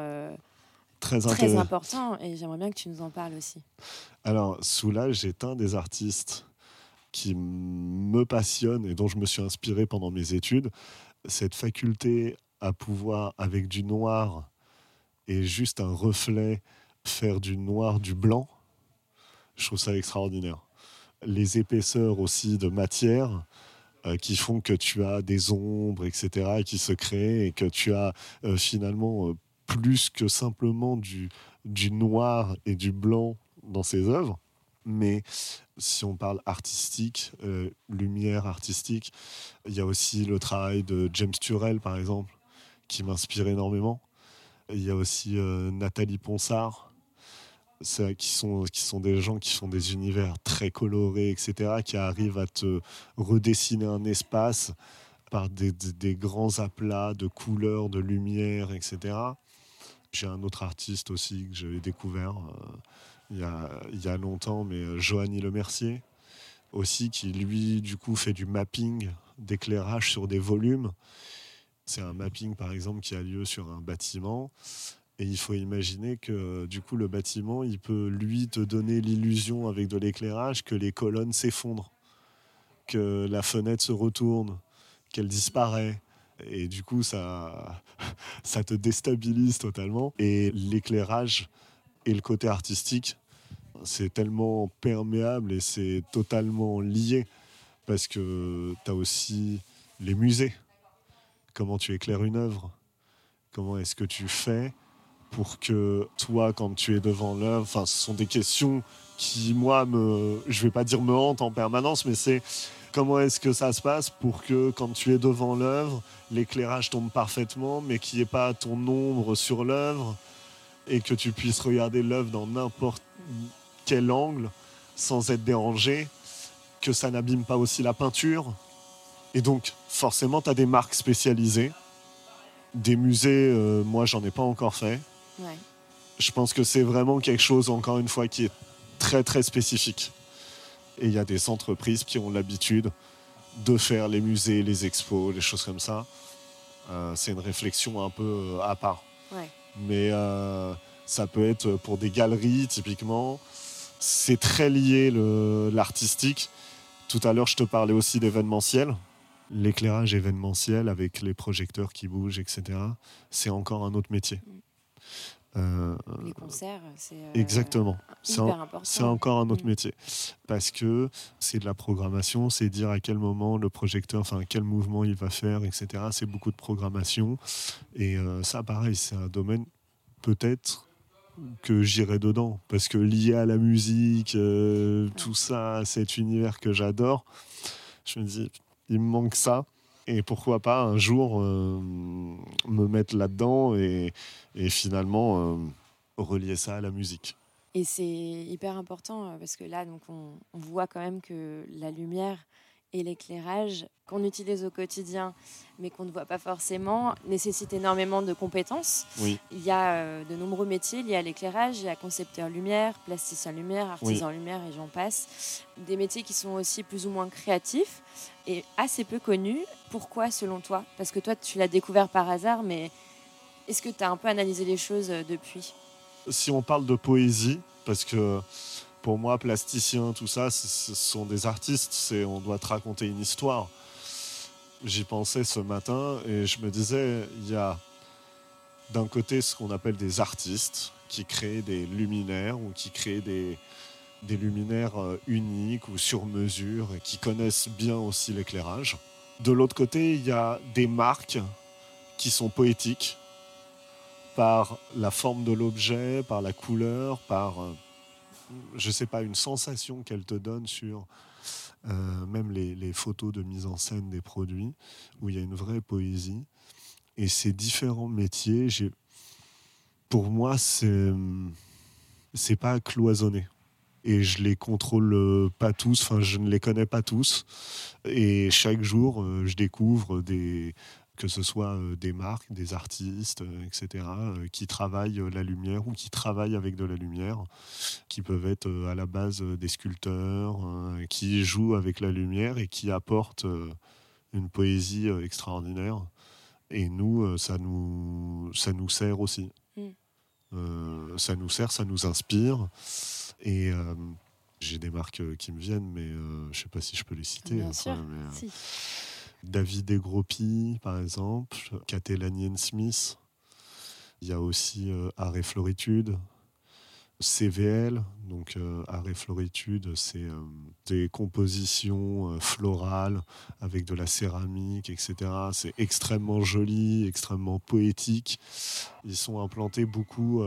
Speaker 2: Très,
Speaker 1: très important, et j'aimerais bien que tu nous en parles aussi.
Speaker 2: Alors, Soulage est un des artistes qui me passionne et dont je me suis inspiré pendant mes études. Cette faculté à pouvoir, avec du noir et juste un reflet, faire du noir du blanc je trouve ça extraordinaire. Les épaisseurs aussi de matière euh, qui font que tu as des ombres, etc., qui se créent et que tu as euh, finalement euh, plus que simplement du, du noir et du blanc dans ces œuvres. Mais si on parle artistique, lumière artistique, il y a aussi le travail de James Turrell, par exemple, qui m'inspire énormément. Il y a aussi Nathalie Ponsard, qui sont, qui sont des gens qui font des univers très colorés, etc., qui arrivent à te redessiner un espace par des, des, grands aplats de couleurs, de lumière, etc. J'ai un autre artiste aussi que j'avais découvert euh, il, y a, y a longtemps, mais euh, Johanny Lemercier, aussi, qui lui, du coup, fait du mapping d'éclairage sur des volumes. C'est un mapping, par exemple, qui a lieu sur un bâtiment. Et il faut imaginer que du coup le bâtiment, il peut lui te donner l'illusion avec de l'éclairage que les colonnes s'effondrent. que la fenêtre se retourne, qu'elle disparaît. Et du coup, ça, ça te déstabilise totalement. Et l'éclairage et le côté artistique, c'est tellement perméable et c'est totalement lié. Parce que tu as aussi les musées. Comment tu éclaires une œuvre Comment est-ce que tu fais pour que toi, quand tu es devant l'œuvre, ce sont des questions qui, moi, me, je vais pas dire me hantent en permanence, mais c'est comment est-ce que ça se passe pour que quand tu es devant l'œuvre, l'éclairage tombe parfaitement, mais qu'il n'y ait pas ton ombre sur l'œuvre et que tu puisses regarder l'œuvre dans n'importe quel angle sans être dérangé, que ça n'abîme pas aussi la peinture. Et donc, forcément, tu as des marques spécialisées. Des musées, euh, moi, j'en ai pas encore fait. Je pense que c'est vraiment quelque chose, encore une fois, qui est très très spécifique. Et il y a des entreprises qui ont l'habitude de faire les musées, les expos, les choses comme ça. Euh, c'est une réflexion un peu euh, à part. Mais euh, ça peut être pour des galeries, typiquement. C'est très lié l'artistique. Tout à l'heure, je te parlais aussi d'événementiel. L'éclairage événementiel avec les projecteurs qui bougent, etc., c'est encore un autre métier.
Speaker 1: Euh, les concerts, c'est
Speaker 2: euh, exactement. C'est encore un autre mm. métier parce que c'est de la programmation, c'est dire à quel moment le projecteur, enfin quel mouvement il va faire, etc. C'est beaucoup de programmation et euh, ça, pareil, c'est un domaine peut-être que j'irai dedans parce que lié à la musique, tout ça, cet univers que j'adore, je me dis il me manque ça et pourquoi pas un jour euh, me mettre là-dedans et, finalement euh, relier ça à la musique.
Speaker 1: Et c'est hyper important euh, parce que là, donc, on, voit quand même que la lumière et l'éclairage qu'on utilise au quotidien, mais qu'on ne voit pas forcément, nécessitent énormément de compétences.
Speaker 2: Oui.
Speaker 1: Il y a de nombreux métiers liés à l'éclairage. Il y a concepteur lumière, plasticien lumière, artisan lumière et j'en passe. Des métiers qui sont aussi plus ou moins créatifs et assez peu connus pourquoi selon toi? Parce que toi, tu l'as découvert par hasard, mais est-ce que tu as un peu analysé les choses euh, depuis?
Speaker 2: Si on parle de poésie, parce que pour moi, plasticien, tout ça, ce sont des artistes, on doit te raconter une histoire. J'y pensais ce matin et je me disais, il y a d'un côté ce qu'on appelle des artistes qui créent des luminaires ou qui créent des, des luminaires euh, uniques ou sur mesure et qui connaissent bien aussi l'éclairage. De l'autre côté, il y a des marques qui sont poétiques par la forme de l'objet, par la couleur, par, euh, je sais pas, une sensation qu'elle te donne sur euh, même les, photos de mise en scène des produits, où il y a une vraie poésie. Et ces différents métiers, pour moi, c'est c'est pas cloisonné et je les contrôle euh, pas tous, enfin je ne les connais pas tous. Et chaque jour, euh, je découvre des que ce soit euh, des marques, des artistes, etc., qui travaillent la lumière ou qui travaillent avec de la lumière, qui peuvent être à la base des sculpteurs, qui jouent avec la lumière et qui apportent une poésie extraordinaire. Et nous, ça nous, ça nous sert aussi. Mm. ça nous sert, ça nous inspire. Et euh, j'ai des marques euh, qui me viennent, mais euh, je ne sais pas si je peux les citer.
Speaker 1: Bien sûr.
Speaker 2: David Egropi, par exemple, Lanien Smith. Il y a aussi Arrêt Floritude, CVL, donc Arrêt Floritude, c'est des compositions florales avec de la céramique, etc. C'est extrêmement joli, extrêmement poétique. Ils sont implantés beaucoup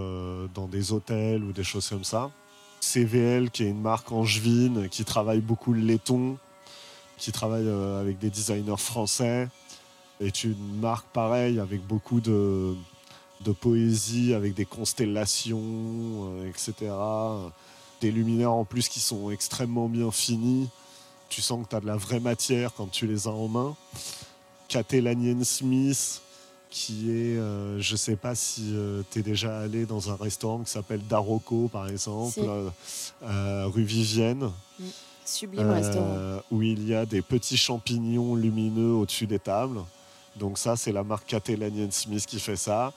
Speaker 2: dans des hôtels ou des choses comme ça. CVL, qui est une marque angevine, qui travaille beaucoup le laiton, qui travaille euh, avec des designers français, est une marque pareille avec beaucoup de, poésie, avec des constellations, euh, etc. Des luminaires en plus qui sont extrêmement bien finis. Tu sens que tu as de la vraie matière quand tu les as en main. Lanien Smith, qui est, euh, je ne sais pas si euh, tu es déjà allé dans un restaurant qui s'appelle Darocco, par exemple, euh, rue Vivienne.
Speaker 1: Mm. Sublime restaurant.
Speaker 2: Où il y a des petits champignons lumineux au-dessus des tables. Donc ça, c'est la marque Catalanian Smith qui fait ça.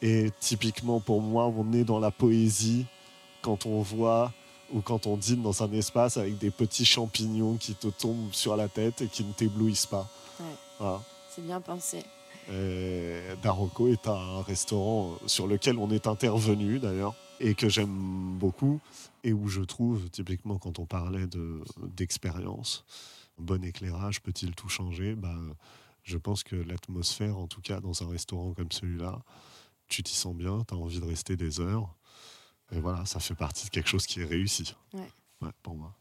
Speaker 2: Et typiquement pour moi, on est dans la poésie quand on voit ou quand on dîne dans un espace avec des petits champignons qui te tombent sur la tête et qui ne t'éblouissent pas.
Speaker 1: C'est bien pensé.
Speaker 2: Daroko est un restaurant sur lequel on est intervenu d'ailleurs et que j'aime beaucoup et où je trouve, typiquement quand on parlait d'expérience, bon éclairage peut-il tout changer? Bah, Je pense que l'atmosphère, en tout cas dans un restaurant comme celui-là, tu t'y sens bien, tu as envie de rester des heures. Et voilà, ça fait partie de quelque chose qui est réussi. Ouais. pour moi.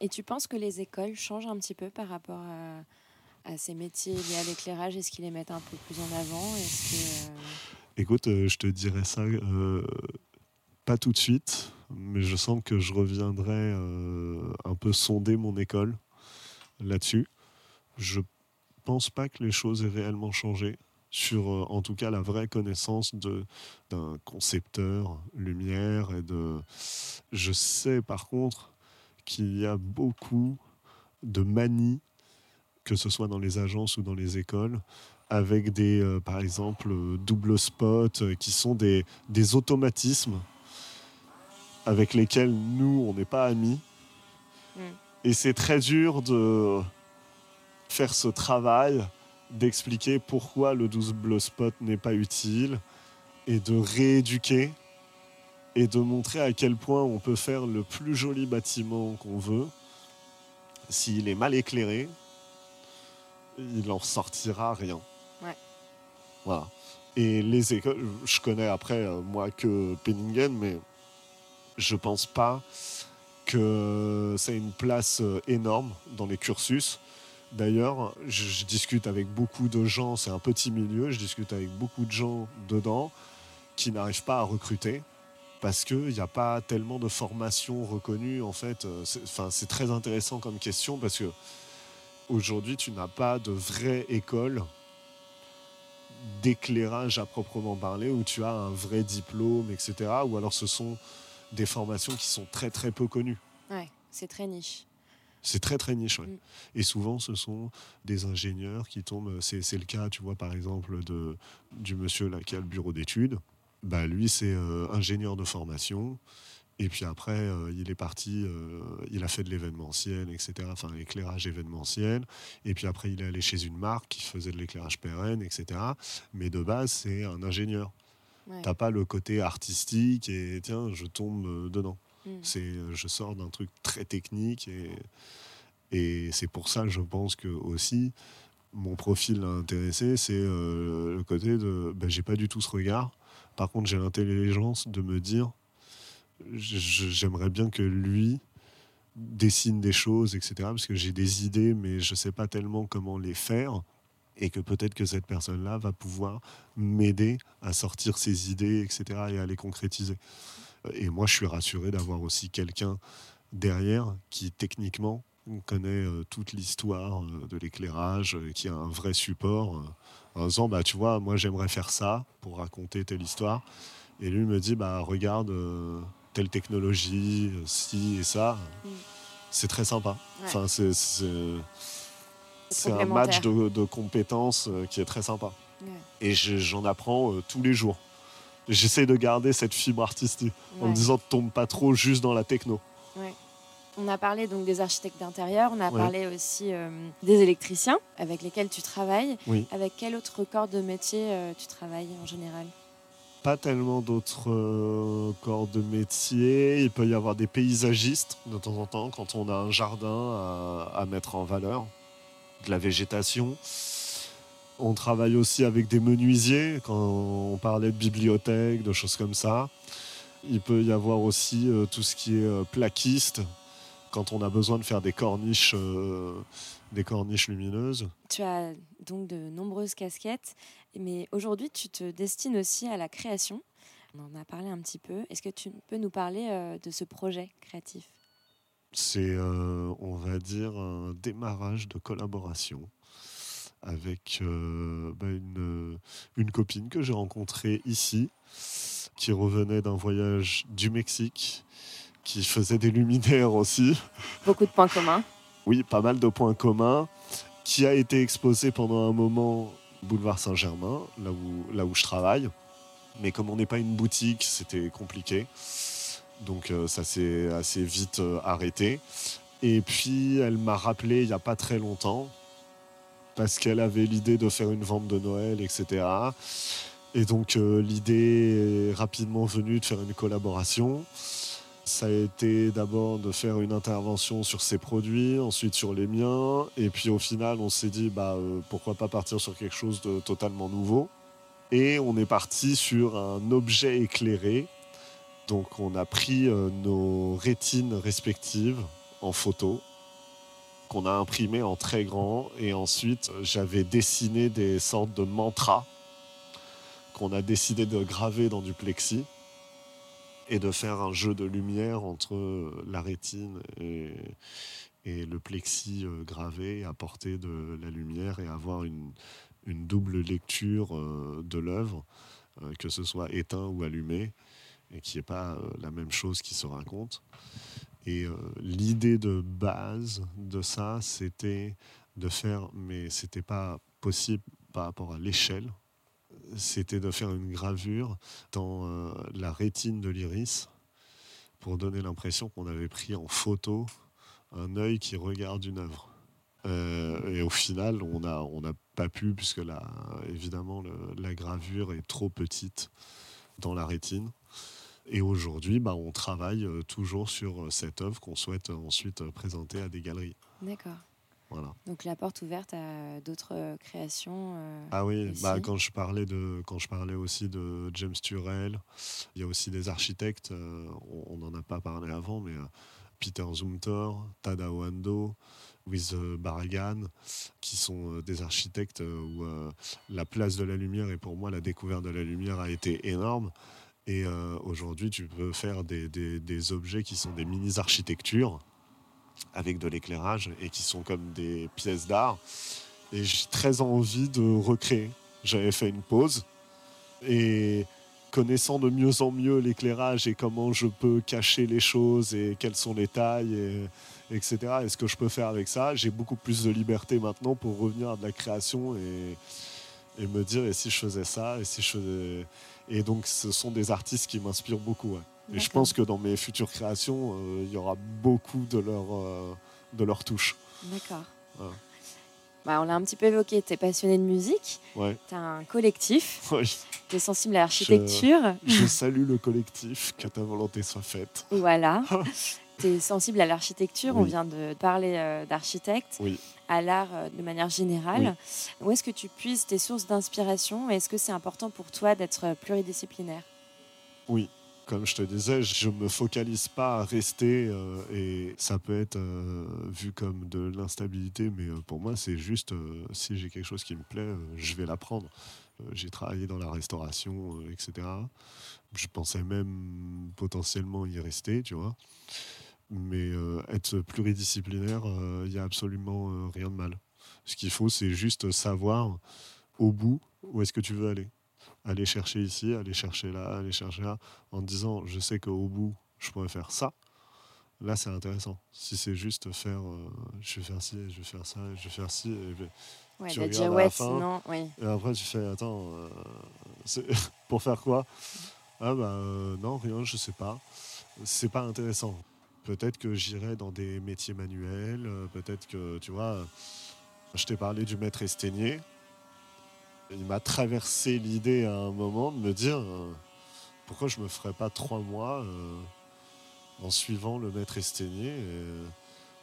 Speaker 1: Et tu penses que les écoles changent un petit peu par rapport à, ces métiers liés à l'éclairage Est-ce qu'ils les mettent un peu plus en avant? Euh,
Speaker 2: Écoute, euh, je te dirais ça euh, pas tout de suite, mais je sens que je reviendrai un peu sonder mon école là-dessus. Je pense pas que les choses aient réellement changé sur en tout cas la vraie connaissance d'un concepteur lumière et de je sais par contre qu'il y a beaucoup de manies que ce soit dans les agences ou dans les écoles avec des euh, par exemple double spot euh, qui sont des, des automatismes avec lesquels nous on n'est pas amis mm. et c'est très dur de faire ce travail d'expliquer pourquoi le 12 bleu spot n'est pas utile et de rééduquer et de montrer à quel point on peut faire le plus joli bâtiment qu'on veut. S'il est mal éclairé, il en sortira rien. Ouais. Voilà. Et les écoles, je connais après, euh, moi, que Penningen, mais je pense pas que ça ait une place euh, énorme dans les cursus. D'ailleurs, je, discute avec beaucoup de gens, c'est un petit milieu, je discute avec beaucoup de gens dedans qui n'arrivent pas à recruter parce qu'il n'y a pas tellement de formation reconnue. En fait, euh, c'est très intéressant comme question parce que aujourd'hui, tu n'as pas de vraie école d'éclairage à proprement parler où tu as un vrai diplôme, etc. Ou alors ce sont des formations qui sont très très peu connues?
Speaker 1: Ouais, c'est très niche.
Speaker 2: C'est très très niche. Mm. Et souvent, ce sont des ingénieurs qui tombent. C'est le cas, tu vois, par exemple, de, du monsieur là, qui a le bureau d'études. Bah, lui, c'est euh, ingénieur de formation. Et puis après, euh, il est parti, euh, il a fait de l'événementiel, etc. Enfin, l'éclairage événementiel. Et puis après, il est allé chez une marque qui faisait de l'éclairage pérenne, etc. Mais de base, c'est un ingénieur. Tu T'as pas le côté artistique et tiens, je tombe dedans. Mm. C'est, euh, je sors d'un truc très technique et, et c'est pour ça, je pense que aussi mon profil l'a intéressé, c'est euh, le côté de, ben, j'ai pas du tout ce regard. Par contre, j'ai l'intelligence de me dire, j'aimerais bien que lui dessine des choses, etc. Parce que j'ai des idées, mais je sais pas tellement comment les faire et que peut-être que cette personne-là va pouvoir m'aider à sortir ses idées, etc., et à les concrétiser. Et moi, je suis rassuré d'avoir aussi quelqu'un derrière qui, techniquement, connaît euh, toute l'histoire euh, de l'éclairage, euh, qui a un vrai support, en disant, bah, tu vois, moi, j'aimerais faire ça pour raconter telle histoire. Et lui me dit, bah, regarde, telle technologie, ci et ça. Mm. C'est très sympa. Enfin, c'est, c'est, un match de, compétences qui est très sympa. Et j'en apprends tous les jours j'essaie de garder cette fibre artistique en me disant tombe pas trop juste dans la techno.
Speaker 1: On a parlé donc des architectes d'intérieur, on a parlé aussi euh, des électriciens avec lesquels tu travailles. Avec quel autre corps de métier euh, tu travailles en général?
Speaker 2: Pas tellement d'autres euh, corps de métier. Il peut y avoir des paysagistes de temps en temps quand on a un jardin à mettre en valeur, de la végétation. On travaille aussi avec des menuisiers, quand on parlait de bibliothèque, de choses comme ça. Il peut y avoir aussi euh, tout ce qui est euh, plaquiste, quand on a besoin de faire des corniches, des corniches lumineuses.
Speaker 1: Tu as donc de nombreuses casquettes, mais aujourd'hui tu te destines aussi à la création. On en a parlé un petit peu. Est-ce que tu peux nous parler de ce projet créatif?
Speaker 2: C'est, on va dire, un démarrage de collaboration avec euh, bah, une, une, copine que j'ai rencontrée ici, qui revenait d'un voyage du Mexique, qui faisait des luminaires aussi.
Speaker 1: Beaucoup de points communs.
Speaker 2: Oui, pas mal de points communs, qui a été exposé pendant un moment boulevard Saint-Germain, là où, là où je travaille. Mais comme on n'est pas une boutique, c'était compliqué. Donc ça s'est assez vite arrêté. Et puis elle m'a rappelé il n'y a pas très longtemps, parce qu'elle avait l'idée de faire une vente de Noël, etc. Et donc l'idée est rapidement venue de faire une collaboration. Ça a été d'abord de faire une intervention sur ses produits, ensuite sur les miens, et puis au final on s'est dit bah, pourquoi pas partir sur quelque chose de totalement nouveau. Et on est parti sur un objet éclairé. Donc on a pris euh, nos rétines respectives en photo qu'on a imprimé en très grand et ensuite j'avais dessiné des sortes de mantras qu'on a décidé de graver dans du plexi et de faire un jeu de lumière entre la rétine et, le plexi euh, gravé, apporter de la lumière et avoir une, une double lecture euh, de l'œuvre, euh, que ce soit éteint ou allumé, et qui n'est pas euh, la même chose qui se raconte. Et l'idée de base de ça, c'était de faire, mais c'était pas possible par rapport à l'échelle, c'était de faire une gravure dans la rétine de l'iris pour donner l'impression qu'on avait pris en photo un œil qui regarde une œuvre. et au final, on n'a on pas pu, puisque là, évidemment, la gravure est trop petite dans la rétine. Et aujourd'hui, bah, on travaille euh, toujours sur euh, cette œuvre qu'on souhaite euh, ensuite présenter à des galeries.
Speaker 1: D'accord. Voilà. Donc la porte ouverte à d'autres créations.
Speaker 2: ah oui, bah, quand je parlais de quand je parlais aussi de James Turrell, il y a aussi des architectes. on n'en a pas parlé avant, mais Peter Zumthor, Tadao Ando, with Barragan, qui sont des architectes où la place de la lumière et pour moi la découverte de la lumière a été énorme. Et aujourd'hui, tu peux faire des, des, objets qui sont des mini-architectures avec de l'éclairage et qui sont comme des pièces d'art. Et j'ai très envie de recréer. J'avais fait une pause et connaissant de mieux en mieux l'éclairage et comment je peux cacher les choses et quelles sont les tailles, et, etc. Et ce que je peux faire avec ça, j'ai beaucoup plus de liberté maintenant pour revenir à de la création et, me dire et si je faisais ça et si je et donc, ce sont des artistes qui m'inspirent beaucoup. Et je pense que dans mes futures créations, euh, il y aura beaucoup de leur, euh, de leur touche.
Speaker 1: D'accord. Bah, on l'a un petit peu évoqué, tu es passionné de musique,
Speaker 2: ouais.
Speaker 1: tu as un collectif, tu es sensible à l'architecture.
Speaker 2: Je, je, salue le collectif, que ta volonté soit faite.
Speaker 1: Voilà. tu es sensible à l'architecture, on vient de parler euh, d'architecte, à l'art euh, de manière générale. Où est-ce que tu puises tes sources d'inspiration? Est-ce que c'est important pour toi d'être pluridisciplinaire?
Speaker 2: Oui, comme je te disais, je me focalise pas à rester et ça peut être vu comme de l'instabilité, mais pour moi, c'est juste si j'ai quelque chose qui me plaît, je vais l'apprendre. j'ai travaillé dans la restauration, etc. Je pensais même potentiellement y rester, tu vois. Mais euh, être pluridisciplinaire, il euh, n'y a absolument euh, rien de mal. Ce qu'il faut, c'est juste savoir au bout où est-ce que tu veux aller. Aller chercher ici, aller chercher là, aller chercher là, en disant, je sais qu'au bout, je pourrais faire ça. Là, c'est intéressant. Si c'est juste faire, je vais faire ci, je vais faire ça, je vais faire ci, et
Speaker 1: ouais, tu regardes à la fin, non, oui.
Speaker 2: et après tu fais, attends, pour faire quoi? Ah bah non, rien, je sais pas. C'est pas intéressant. Peut-être que j'irai dans des métiers manuels, euh, peut-être que, tu vois, je t'ai parlé du maître esténier. Il m'a traversé l'idée à un moment de me dire euh, pourquoi je me ferais pas trois mois euh, en suivant le maître esténier,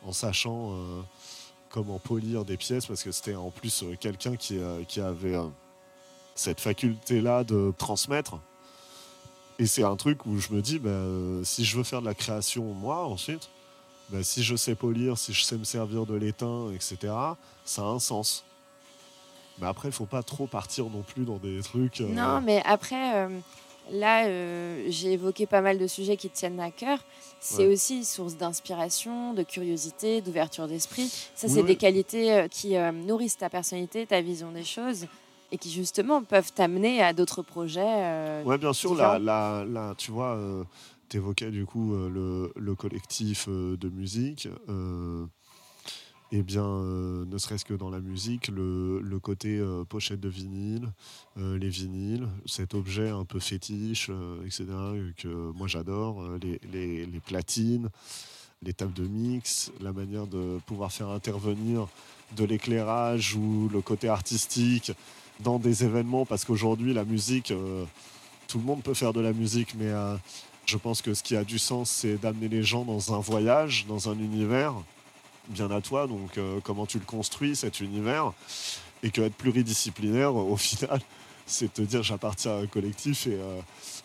Speaker 2: en sachant comment polir des pièces, parce que c'était en plus quelqu'un qui, avait cette faculté-là de transmettre. Et c'est un truc où je me dis, bah, euh, si je veux faire de la création moi ensuite, bah, si je sais polir, si je sais me servir de l'étain, etc., ça a un sens. Mais après, il faut pas trop partir non plus dans des trucs.
Speaker 1: Euh, non, mais après, euh, là, j'ai évoqué pas mal de sujets qui tiennent à cœur. C'est aussi source d'inspiration, de curiosité, d'ouverture d'esprit. Ça, c'est des qualités qui nourrissent ta personnalité, ta vision des choses et qui justement peuvent t'amener à d'autres projets. Euh,
Speaker 2: oui, bien sûr. Là, là, tu vois, euh, tu évoquais du coup euh, le, le, collectif de musique. Eh bien, euh, ne serait-ce que dans la musique, le, côté euh, pochette de vinyle, euh, les vinyles, cet objet un peu fétiche, etc., que moi j'adore, les, platines, les tables de mix, la manière de pouvoir faire intervenir de l'éclairage ou le côté artistique dans des événements, parce qu'aujourd'hui, la musique, tout le monde peut faire de la musique, mais je pense que ce qui a du sens, c'est d'amener les gens dans un voyage, dans un univers bien à toi, donc euh, comment tu le construis, cet univers, et que être pluridisciplinaire, au final, c'est te dire j'appartiens à un collectif et euh,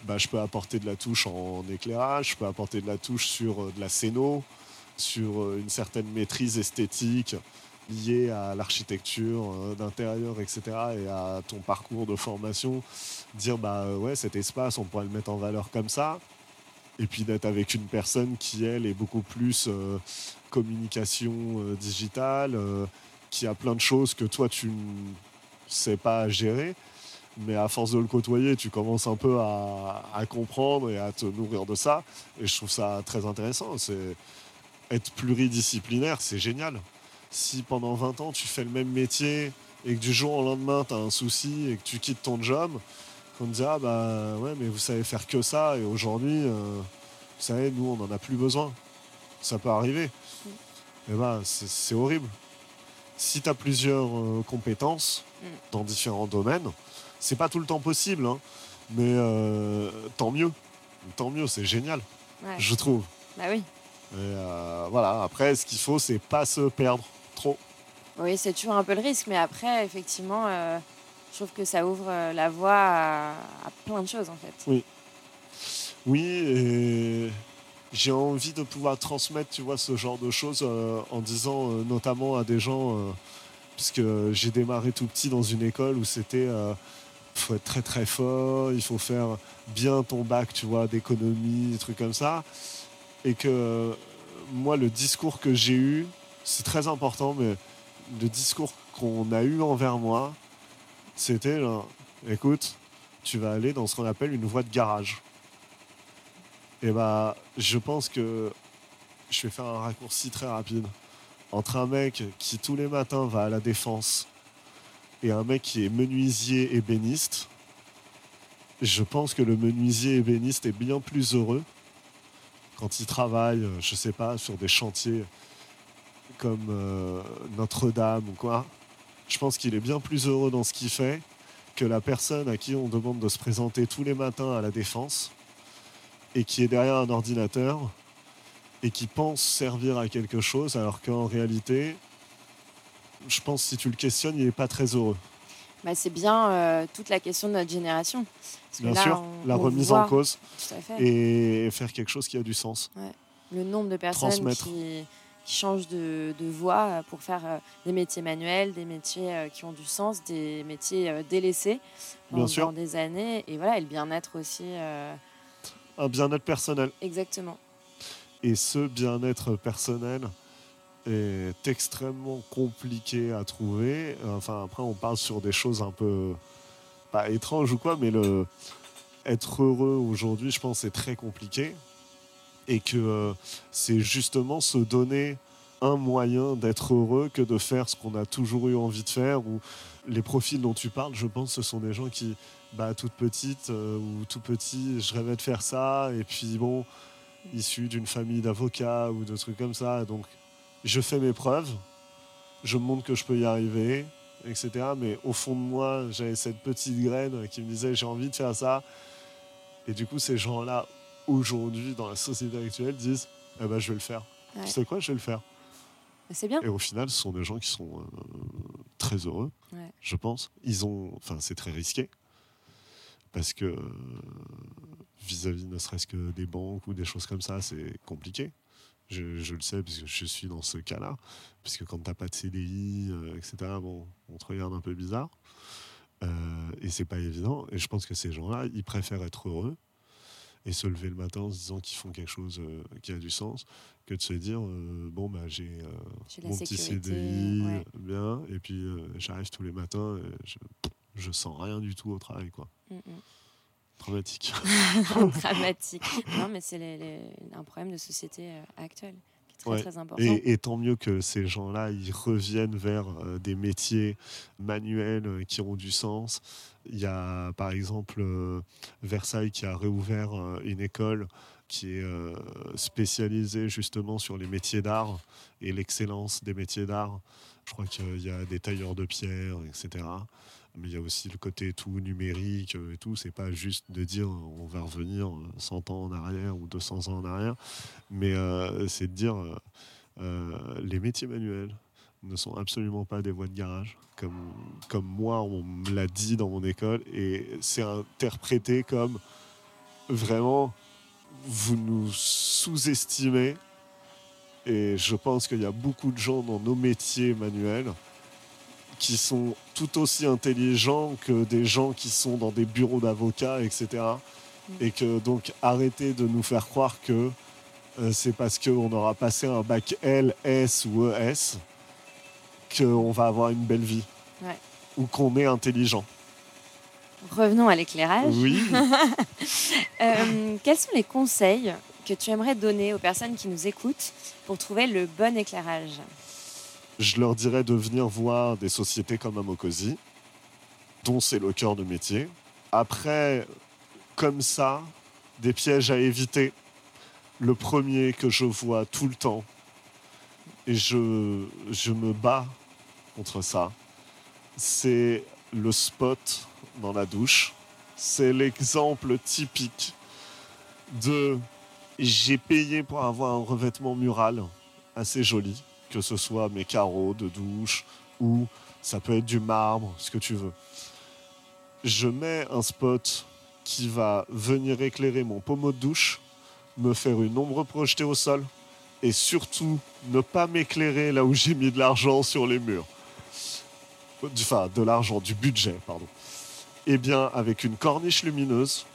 Speaker 2: bah, je peux apporter de la touche en éclairage, je peux apporter de la touche sur euh, de la scéno, sur une certaine maîtrise esthétique liée à l'architecture d'intérieur, etc., et à ton parcours de formation, dire bah ouais cet espace on pourrait le mettre en valeur comme ça, et puis d'être avec une personne qui elle est beaucoup plus communication euh, digitale, euh, qui a plein de choses que toi tu ne sais pas gérer. Mais à force de le côtoyer, tu commences un peu à, comprendre et à te nourrir de ça. Et je trouve ça très intéressant. C'est être pluridisciplinaire, c'est génial. Si pendant 20 ans tu fais le même métier et que du jour au lendemain tu as un souci et que tu quittes ton job, on te dit ah bah ouais mais vous savez faire que ça et aujourd'hui euh, vous savez nous on n'en a plus besoin. Ça peut arriver eh ben, c'est horrible. Si tu as plusieurs euh, compétences mm. dans différents domaines, c'est pas tout le temps possible, hein, mais euh, tant mieux. Tant mieux, c'est génial, je trouve.
Speaker 1: Bah oui.
Speaker 2: Euh, voilà, après, ce qu'il faut, c'est pas se perdre trop.
Speaker 1: Oui, c'est toujours un peu le risque, mais après, effectivement, je trouve que ça ouvre la voie à, à, plein de choses, en fait.
Speaker 2: Oui. Oui, et j'ai envie de pouvoir transmettre, tu vois, ce genre de choses euh, en disant euh, notamment à des gens, euh, puisque j'ai démarré tout petit dans une école où c'était, il faut être très très fort, il faut faire bien ton bac, tu vois, d'économie, des trucs comme ça, et que moi, le discours que j'ai eu, c'est très important, mais le discours qu'on a eu envers moi, c'était, écoute, tu vas aller dans ce qu'on appelle une voie de garage. Et bah, je pense que je vais faire un raccourci très rapide entre un mec qui tous les matins va à la défense et un mec qui est menuisier ébéniste. Je pense que le menuisier ébéniste est bien plus heureux quand il travaille, je sais pas, sur des chantiers comme euh, Notre-Dame ou quoi. Je pense qu'il est bien plus heureux dans ce qu'il fait que la personne à qui on demande de se présenter tous les matins à la défense et qui est derrière un ordinateur et qui pense servir à quelque chose alors qu'en réalité, je pense si tu le questionnes, il n'est pas très heureux.
Speaker 1: Bah, c'est bien euh, toute la question de notre génération.
Speaker 2: bien sûr, la remise en cause et faire quelque chose qui a du sens.
Speaker 1: Le nombre de personnes qui, changent de, voie pour faire euh, des métiers manuels, des métiers euh, qui ont du sens, des métiers délaissés pendant des années. Et voilà, et le bien-être aussi
Speaker 2: un bien-être personnel.
Speaker 1: Exactement.
Speaker 2: Et ce bien-être personnel est extrêmement compliqué à trouver. Enfin, après, on parle sur des choses un peu pas étranges ou quoi, mais le être heureux aujourd'hui, je pense, c'est très compliqué. Et que euh, c'est justement se donner un moyen d'être heureux que de faire ce qu'on a toujours eu envie de faire. Ou les profils dont tu parles, je pense, ce sont des gens qui bah, toute petite euh, ou tout petit, je rêvais de faire ça. Et puis bon, issu d'une famille d'avocats ou de trucs comme ça. Donc je fais mes preuves, je me montre que je peux y arriver, etc. Mais au fond de moi, j'avais cette petite graine qui me disait j'ai envie de faire ça. Et du coup, ces gens-là, aujourd'hui, dans la société actuelle, disent eh ben, je vais le faire. Tu sais quoi, je vais le faire.
Speaker 1: C'est bien.
Speaker 2: Et au final, ce sont des gens qui sont euh, très heureux, je pense. Ils ont, enfin, c'est très risqué parce que vis-à-vis ne serait-ce que des banques ou des choses comme ça, c'est compliqué. Je, le sais parce que je suis dans ce cas-là. Puisque quand tu n'as pas de CDI, euh, etc., bon, on te regarde un peu bizarre. Euh, et c'est pas évident. Et je pense que ces gens-là, ils préfèrent être heureux et se lever le matin en se disant qu'ils font quelque chose euh, qui a du sens que de se dire bon bah j'ai mon petit CDI bien et puis j'arrive tous les matins et je, je sens rien du tout au travail quoi. Mm, mm. Dramatique.
Speaker 1: Dramatique. Non, mais c'est un problème de société euh, actuelle qui est très très important.
Speaker 2: Et, tant mieux que ces gens-là, ils reviennent vers des métiers manuels qui ont du sens. Il y a par exemple Versailles qui a réouvert une école qui est spécialisée justement sur les métiers d'art et l'excellence des métiers d'art. Je crois qu'il y a des tailleurs de pierre, etc. Mais il y a aussi le côté tout numérique et tout. C'est pas juste de dire on va revenir 100 ans en arrière ou 200 ans en arrière, mais euh, c'est de dire euh, euh, les métiers manuels ne sont absolument pas des voies de garage, comme, comme moi on me l'a dit dans mon école, et c'est interprété comme vraiment vous nous sous-estimez. Et je pense qu'il y a beaucoup de gens dans nos métiers manuels qui sont tout aussi intelligents que des gens qui sont dans des bureaux d'avocats, etc. Mm. Et que donc arrêtez de nous faire croire que euh, c'est parce qu'on aura passé un bac L, S ou ES qu'on va avoir une belle vie. Ou qu'on est intelligent.
Speaker 1: Revenons à l'éclairage.
Speaker 2: Oui.
Speaker 1: Euh, quels sont les conseils que tu aimerais donner aux personnes qui nous écoutent pour trouver le bon éclairage?
Speaker 2: Je leur dirais de venir voir des sociétés comme Amokosi, dont c'est le cœur de métier. Après, comme ça, des pièges à éviter. Le premier que je vois tout le temps, et je, je me bats contre ça, c'est le spot dans la douche. C'est l'exemple typique de j'ai payé pour avoir un revêtement mural assez joli, que ce soit mes carreaux de douche ou ça peut être du marbre, ce que tu veux. Je mets un spot qui va venir éclairer mon pommeau de douche, me faire une ombre projetée au sol et surtout ne pas m'éclairer là où j'ai mis de l'argent sur les murs. Enfin, de l'argent, du budget, pardon. Eh bien, avec une corniche lumineuse,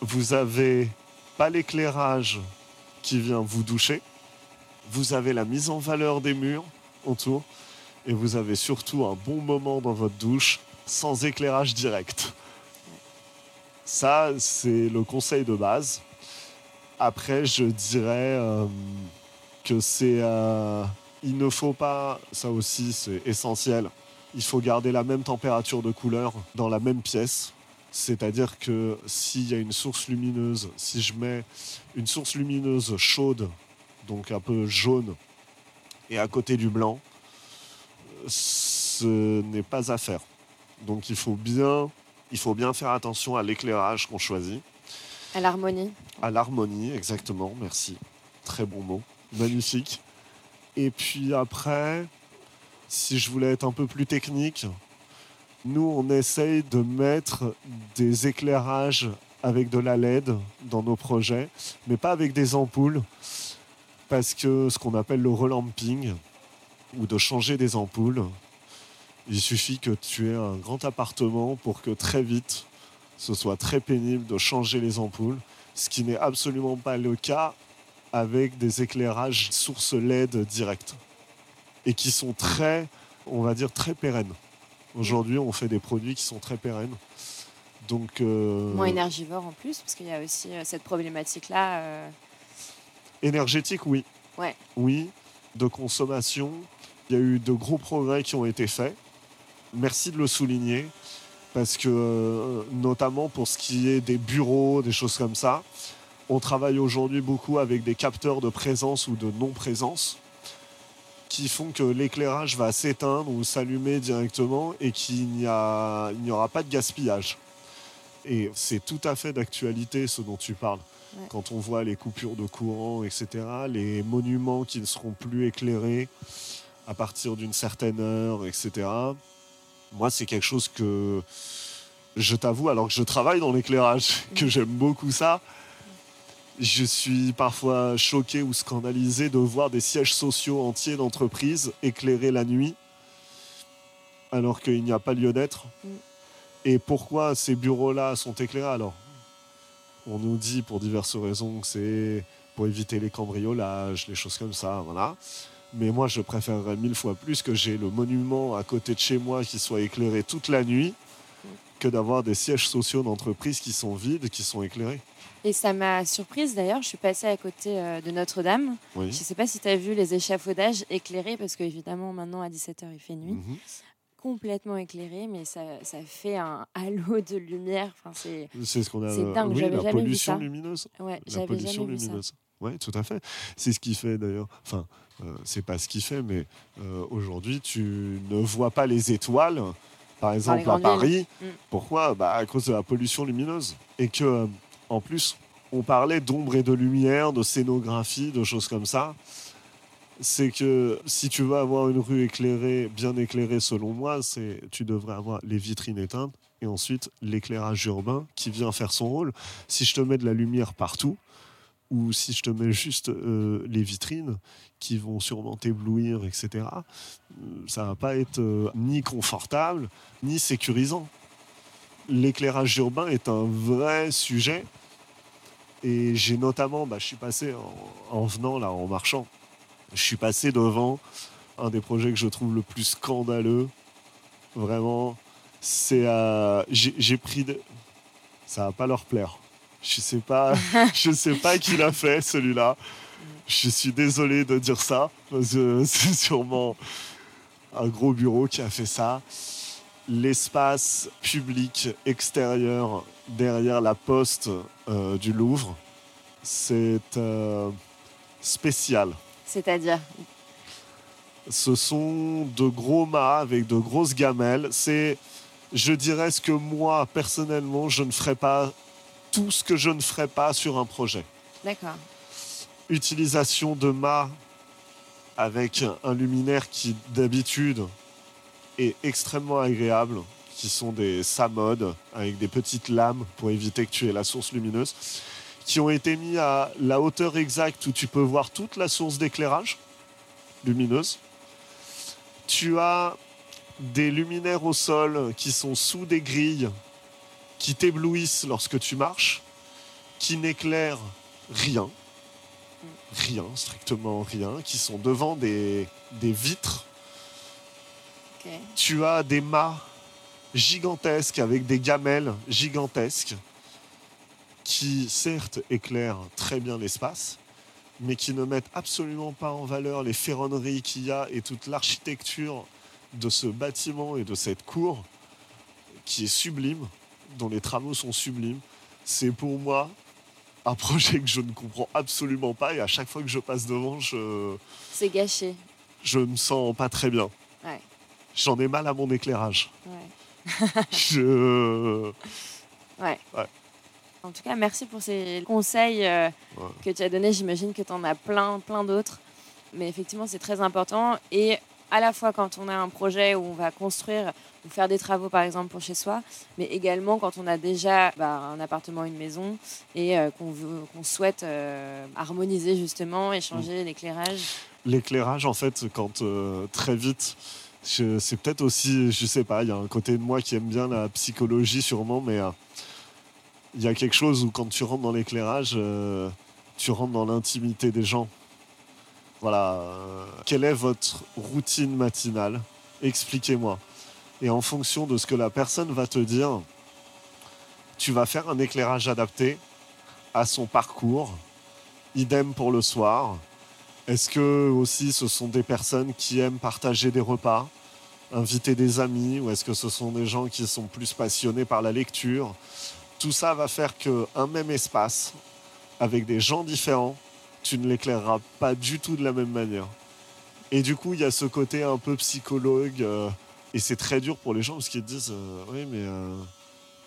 Speaker 2: vous avez pas l'éclairage qui vient vous doucher. Vous avez la mise en valeur des murs autour. Et vous avez surtout un bon moment dans votre douche sans éclairage direct. Ça, c'est le conseil de base. Après, je dirais euh, que c'est... Euh, il ne faut pas, ça aussi c'est essentiel, il faut garder la même température de couleur dans la même pièce c'est-à-dire que s'il y a une source lumineuse, si je mets une source lumineuse chaude, donc un peu jaune, et à côté du blanc, ce n'est pas à faire. Donc il faut bien, il faut bien faire attention à l'éclairage qu'on choisit.
Speaker 1: À l'harmonie.
Speaker 2: À l'harmonie, exactement, merci. Très bon mot. Magnifique. Et puis après, si je voulais être un peu plus technique, nous, on essaye de mettre des éclairages avec de la LED dans nos projets, mais pas avec des ampoules, parce que ce qu'on appelle le relamping, ou de changer des ampoules, il suffit que tu aies un grand appartement pour que très vite, ce soit très pénible de changer les ampoules, ce qui n'est absolument pas le cas avec des éclairages source LED direct, et qui sont très, on va dire, très pérennes. Aujourd'hui, on fait des produits qui sont très pérennes. Donc,
Speaker 1: euh, Moins énergivores en plus, parce qu'il y a aussi euh, cette problématique-là. Euh.
Speaker 2: Énergétique, oui.
Speaker 1: Ouais.
Speaker 2: Oui. De consommation, il y a eu de gros progrès qui ont été faits. Merci de le souligner, parce que notamment pour ce qui est des bureaux, des choses comme ça, on travaille aujourd'hui beaucoup avec des capteurs de présence ou de non-présence qui font que l'éclairage va s'éteindre ou s'allumer directement et qu'il n'y aura pas de gaspillage. Et c'est tout à fait d'actualité ce dont tu parles. Quand on voit les coupures de courant, etc., les monuments qui ne seront plus éclairés à partir d'une certaine heure, etc. Moi, c'est quelque chose que je t'avoue, alors que je travaille dans l'éclairage, que j'aime beaucoup ça, je suis parfois choqué ou scandalisé de voir des sièges sociaux entiers d'entreprises éclairés la nuit, alors qu'il n'y a pas lieu d'être. Mm. Et pourquoi ces bureaux-là sont éclairés alors? On nous dit pour diverses raisons que c'est pour éviter les cambriolages, les choses comme ça, voilà. Mais moi, je préférerais mille fois plus que j'ai le monument à côté de chez moi qui soit éclairé toute la nuit que d'avoir des sièges sociaux d'entreprise qui sont vides, qui sont éclairés.
Speaker 1: Et ça m'a surprise d'ailleurs, je suis passée à côté euh, de Notre-Dame. Je ne sais pas si tu as vu les échafaudages éclairés, parce qu'évidemment maintenant à 17h il fait nuit. Mhm. Complètement éclairé, mais ça, ça, fait un halo de lumière. Enfin, c'est
Speaker 2: ce qu'on a. C'est dingue, oui, la pollution lumineuse.
Speaker 1: Ouais, la pollution lumineuse.
Speaker 2: Oui, tout à fait. C'est ce qui fait d'ailleurs. Enfin, euh, c'est pas ce qui fait, mais euh, aujourd'hui, tu ne vois pas les étoiles, par exemple à Paris. Mm. Pourquoi? Bah, À cause de la pollution lumineuse. Et que en plus, on parlait d'ombre et de lumière, de scénographie, de choses comme ça. C'est que si tu veux avoir une rue éclairée, bien éclairée selon moi, c'est tu devrais avoir les vitrines éteintes et ensuite l'éclairage urbain qui vient faire son rôle. Si je te mets de la lumière partout, ou si je te mets juste euh, les vitrines qui vont sûrement t'éblouir, etc., euh, ça va pas être euh, ni confortable, ni sécurisant. L'éclairage urbain est un vrai sujet et j'ai notamment, bah, je suis passé en, venant là, en marchant, je suis passé devant un des projets que je trouve le plus scandaleux. Vraiment, c'est j'ai pris de... ça va pas leur plaire. Je sais pas, je sais pas qui l'a fait celui-là. Je suis désolé de dire ça c'est sûrement un gros bureau qui a fait ça. L'espace public extérieur derrière la poste euh, du Louvre. C'est euh, spécial.
Speaker 1: C'est-à-dire
Speaker 2: Ce sont de gros mâts avec de grosses gamelles. C'est, je dirais, ce que moi, personnellement, je ne ferais pas, tout ce que je ne ferais pas sur un projet.
Speaker 1: D'accord.
Speaker 2: Utilisation de mâts avec un luminaire qui, d'habitude, est extrêmement agréable qui sont des SAMOD avec des petites lames pour éviter que tu aies la source lumineuse, qui ont été mis à la hauteur exacte où tu peux voir toute la source d'éclairage lumineuse. Tu as des luminaires au sol qui sont sous des grilles qui t'éblouissent lorsque tu marches, qui n'éclairent rien, rien, strictement rien, qui sont devant des, des vitres. Tu as des mâts gigantesques avec des gamelles gigantesques qui certes éclairent très bien l'espace, mais qui ne mettent absolument pas en valeur les ferronneries qu'il y a et toute l'architecture de ce bâtiment et de cette cour qui est sublime, dont les travaux sont sublimes. C'est pour moi un projet que je ne comprends absolument pas et à chaque fois que je passe devant, je...
Speaker 1: C'est gâché.
Speaker 2: Je me sens pas très bien. J'en ai mal à mon éclairage. je...
Speaker 1: Ouais. En tout cas, merci pour ces conseils euh, que tu as donnés. J'imagine que tu en as plein, plein d'autres. Mais effectivement, c'est très important. Et à la fois quand on a un projet où on va construire ou faire des travaux, par exemple, pour chez soi, mais également quand on a déjà bah, un appartement, une maison et euh, qu'on souhaite euh, harmoniser justement et changer mm. l'éclairage.
Speaker 2: L'éclairage, en fait, quand très vite c'est peut-être aussi, je sais pas, il y a un côté de moi qui aime bien la psychologie sûrement, mais euh, il y a quelque chose où quand tu rentres dans l'éclairage, euh, tu rentres dans l'intimité des gens. Voilà. Euh, quelle est votre routine matinale? Expliquez-moi. Et en fonction de ce que la personne va te dire, tu vas faire un éclairage adapté à son parcours. Idem pour le soir. Est-ce que aussi ce sont des personnes qui aiment partager des repas inviter des amis ou est-ce que ce sont des gens qui sont plus passionnés par la lecture? Tout ça va faire qu'un même espace, avec des gens différents, tu ne l'éclaireras pas du tout de la même manière. Et du coup, il y a ce côté un peu psychologue, euh, et c'est très dur pour les gens parce qu'ils disent euh, Oui, mais euh,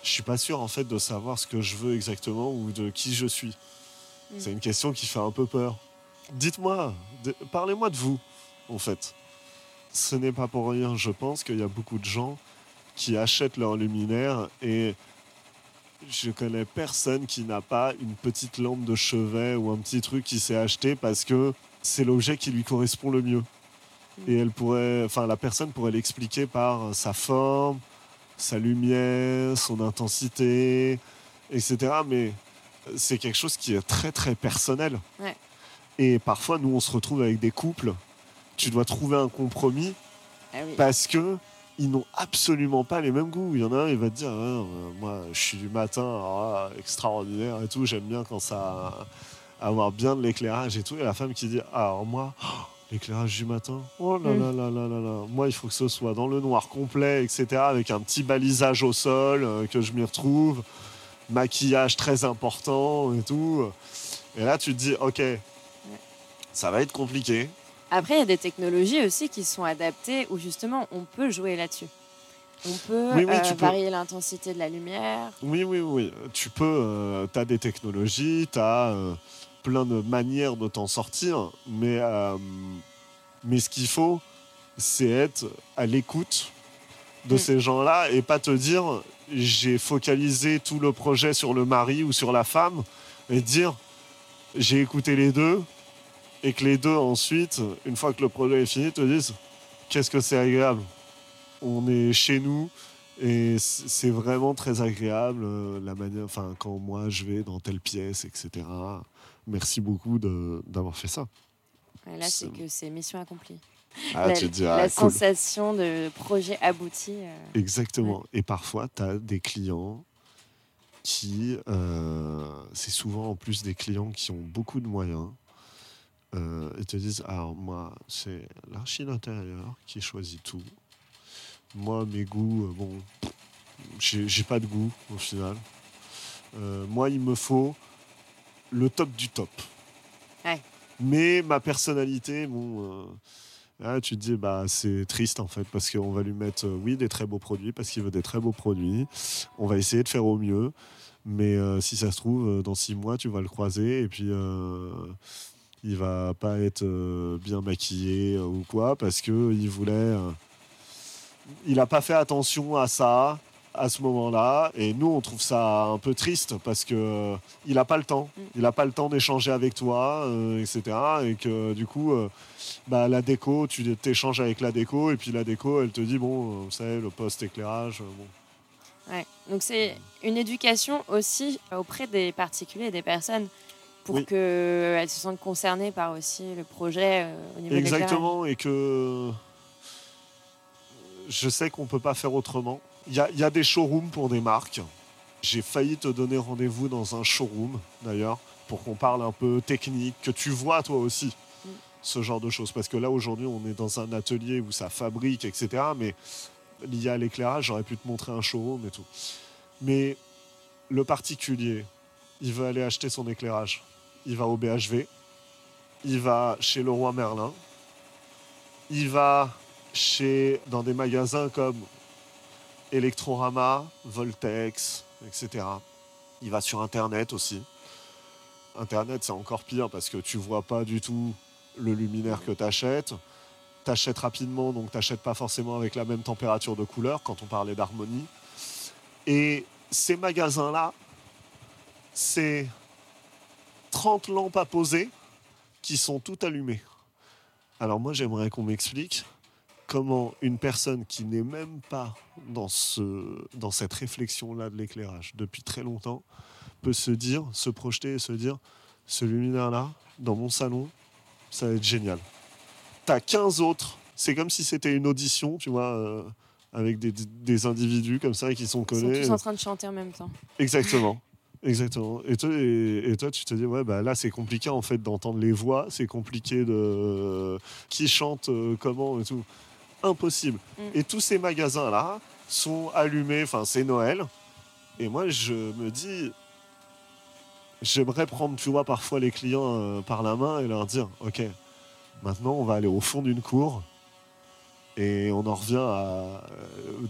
Speaker 2: je suis pas sûr en fait de savoir ce que je veux exactement ou de qui je suis. Mm. C'est une question qui fait un peu peur. Dites-moi, parlez-moi de vous, en fait ce n'est pas pour rien, je pense qu'il y a beaucoup de gens qui achètent leur luminaire et je connais personne qui n'a pas une petite lampe de chevet ou un petit truc qui s'est acheté parce que c'est l'objet qui lui correspond le mieux. Et elle pourrait, enfin, la personne pourrait l'expliquer par sa forme, sa lumière, son intensité, etc. Mais c'est quelque chose qui est très très personnel. Et parfois, nous, on se retrouve avec des couples tu dois trouver un compromis ah parce que ils n'ont absolument pas les mêmes goûts. Il y en a un, il va te dire, hein, euh, moi, je suis du matin, alors extraordinaire et tout, j'aime bien quand ça avoir bien de l'éclairage et tout. Et la femme qui dit, ah, alors moi, l'éclairage du matin, oh là là là là là là, moi, il faut que ce soit dans le noir complet, etc., avec un petit balisage au sol, euh, que je m'y retrouve, maquillage très important et tout. Et là, tu te dis, ok, ça va être compliqué.
Speaker 1: Après, il y a des technologies aussi qui sont adaptées où justement on peut jouer là-dessus. On peut euh, varier l'intensité de la lumière.
Speaker 2: Oui, oui, oui. Tu peux. Euh, tu as des technologies, tu as euh, plein de manières de t'en sortir. Mais, mais ce qu'il faut, c'est être à l'écoute de mm. ces gens-là et pas te dire j'ai focalisé tout le projet sur le mari ou sur la femme et dire j'ai écouté les deux, et que les deux ensuite, une fois que le projet est fini, te disent qu'est-ce que c'est agréable? On est chez nous et c'est vraiment très agréable euh, la manière, enfin quand moi je vais dans telle pièce, etc. Merci beaucoup d'avoir fait ça.
Speaker 1: là, c'est que c'est mission accomplie.
Speaker 2: Ah,
Speaker 1: la,
Speaker 2: tu dis,
Speaker 1: la sensation de projet abouti. Euh,
Speaker 2: Exactement. Et parfois, tu as des clients qui, euh, c'est souvent en plus des clients qui ont beaucoup de moyens, euh, ils te disent alors moi c'est l'archi d'intérieur qui choisit tout. Moi mes goûts euh, bon j'ai pas de goût au final. Euh, moi il me faut le top du top. Mais ma personnalité bon là, tu te dis bah c'est triste en fait parce qu'on va lui mettre oui des très beaux produits parce qu'il veut des très beaux produits. On va essayer de faire au mieux. Mais si ça se trouve dans six mois tu vas le croiser. Et puis il va pas être euh, bien maquillé euh, ou quoi parce que il voulait euh, il a pas fait attention à ça à ce moment-là. Et nous on trouve ça un peu triste parce que il a pas le temps. Mm. il a pas le temps d'échanger avec toi etc et que du coup bah, la déco tu t'échanges avec la déco et puis la déco elle te dit bon vous savez le poste éclairage bon.
Speaker 1: Ouais. donc c'est une éducation aussi auprès des particuliers et des personnes pour que qu'elles se sentent concernées par aussi le projet euh, au niveau
Speaker 2: Exactement, et que je sais qu'on ne peut pas faire autrement. Il y a, y a, des showrooms pour des marques. J'ai failli te donner rendez-vous dans un showroom, d'ailleurs, pour qu'on parle un peu technique, que tu vois toi aussi mm. ce genre de choses. Parce que là, aujourd'hui, on est dans un atelier où ça fabrique, etc. Mais lié à l'éclairage, j'aurais pu te montrer un showroom et tout. Mais le particulier, il veut aller acheter son éclairage il va au BHV, il va chez le roi Merlin, il va chez, dans des magasins comme Electrorama, Voltex, etc. Il va sur Internet aussi. Internet, c'est encore pire parce que tu vois pas du tout le luminaire que tu achètes. Tu achètes rapidement, donc tu n'achètes pas forcément avec la même température de couleur quand on parlait d'harmonie. Et ces magasins-là, c'est 30 lampes à poser qui sont toutes allumées. Alors moi j'aimerais qu'on m'explique comment une personne qui n'est même pas dans, ce, dans cette réflexion-là de l'éclairage depuis très longtemps peut se dire, se projeter et se dire, ce luminaire-là, dans mon salon, ça va être génial. T'as 15 autres, c'est comme si c'était une audition, tu vois, euh, avec des, des, individus comme ça qui sont collés.
Speaker 1: Ils sont tous en train de chanter en même temps.
Speaker 2: Exactement. Exactement. Et toi, et, toi, tu te dis, ouais, bah là, c'est compliqué en fait d'entendre les voix, c'est compliqué de. qui chante euh, comment et tout. Impossible. Mm. Et tous ces magasins-là sont allumés, enfin, c'est Noël. Et moi, je me dis, j'aimerais prendre, tu vois, parfois les clients euh, par la main et leur dire, ok, maintenant, on va aller au fond d'une cour. Et on en revient à euh,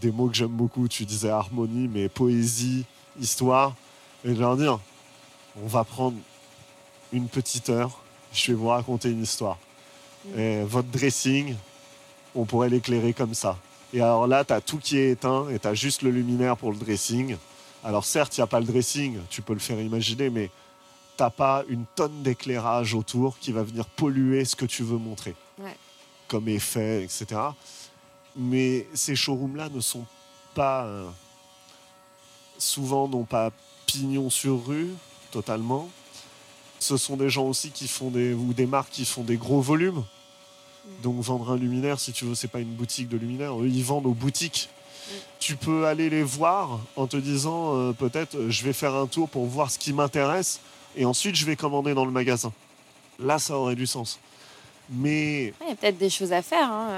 Speaker 2: des mots que j'aime beaucoup. Tu disais harmonie, mais poésie, histoire et de leur dire on va prendre une petite heure, je vais vous raconter une histoire. Mm. Et votre dressing, on pourrait l'éclairer comme ça. Et alors là, tu as tout qui est éteint et tu as juste le luminaire pour le dressing. Alors certes, il n'y a pas le dressing, tu peux le faire imaginer, mais tu pas une tonne d'éclairage autour qui va venir polluer ce que tu veux montrer. Comme effet, etc. Mais ces showrooms-là ne sont pas... Euh, souvent n'ont pas pignon sur rue, totalement. Ce sont des gens aussi qui font des, ou des marques qui font des gros volumes. Donc vendre un luminaire, si tu veux, c'est pas une boutique de luminaire. Eux, ils vendent aux boutiques.
Speaker 1: Mm.
Speaker 2: Tu peux aller les voir en te disant euh, peut-être euh, je vais faire un tour pour voir ce qui m'intéresse et ensuite je vais commander dans le magasin. Là, ça aurait du sens. Mais
Speaker 1: Il y a peut-être des choses à faire. Hein.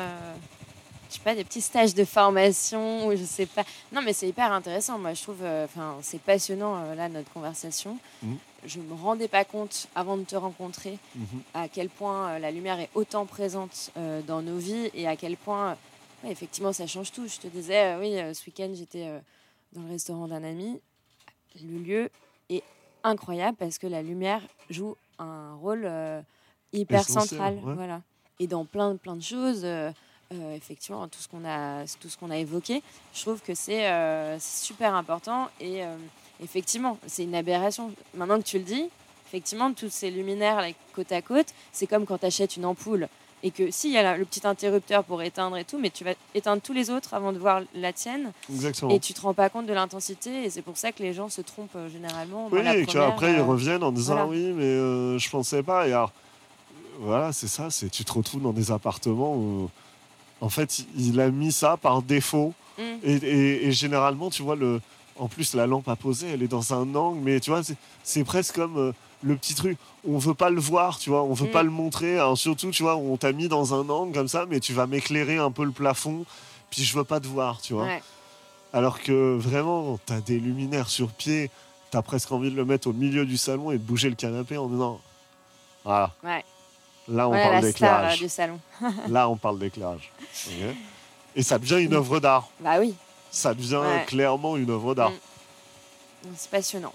Speaker 1: Je sais pas, des petits stages de formation ou je sais pas. Non, mais c'est hyper intéressant. Moi, je trouve, euh, enfin, c'est passionnant euh, là notre conversation.
Speaker 2: Mhm.
Speaker 1: Je me rendais pas compte avant de te rencontrer
Speaker 2: mhm,
Speaker 1: à quel point euh, la lumière est autant présente dans nos vies et à quel point, ouais, effectivement, ça change tout. Je te disais, oui, ce week-end, j'étais dans le restaurant d'un ami. Le lieu est incroyable parce que la lumière joue un rôle hyper
Speaker 2: Essentiel,
Speaker 1: central.
Speaker 2: ouais.
Speaker 1: Voilà. Et dans plein, plein de choses, euh, effectivement, tout ce qu'on a, tout ce qu'on a évoqué, je trouve que c'est euh, super important. Et euh, effectivement, c'est une aberration. Maintenant que tu le dis, effectivement, tous ces luminaires là, côte à côte, c'est comme quand tu achètes une ampoule. Et que si, il y a le petit interrupteur pour éteindre et tout, mais tu vas éteindre tous les autres avant de voir la tienne.
Speaker 2: exactement.
Speaker 1: Et tu te rends pas compte de l'intensité. Et c'est pour ça que les gens se trompent généralement.
Speaker 2: Oui, et qu'après ils reviennent en disant
Speaker 1: voilà.
Speaker 2: oui, mais je pensais pas. Et alors, voilà, c'est ça, c'est tu te retrouves dans des appartements où, en fait, il a mis ça par défaut.
Speaker 1: mm,
Speaker 2: Et, et- et généralement, tu vois, le, en plus, la lampe à poser, elle est dans un angle, mais tu vois, c'est- presque comme euh, le petit truc. On veut pas le voir, tu vois, on veut
Speaker 1: Mm.
Speaker 2: pas le montrer. Alors, surtout, tu vois, on t'a mis dans un angle comme ça, mais tu vas m'éclairer un peu le plafond, puis je veux pas te voir, tu vois.
Speaker 1: ouais.
Speaker 2: Alors que vraiment, tu as des luminaires sur pied, tu as presque envie de le mettre au milieu du salon et de bouger le canapé en disant Voilà,
Speaker 1: Ouais.
Speaker 2: Là on
Speaker 1: Voilà
Speaker 2: parle
Speaker 1: euh,
Speaker 2: d'éclairage.
Speaker 1: du salon.
Speaker 2: Là on parle d'éclairage. Et ça devient une œuvre d'art.
Speaker 1: Bah oui,
Speaker 2: Ça devient
Speaker 1: Ouais.
Speaker 2: clairement une œuvre d'art.
Speaker 1: Mm. c'est passionnant.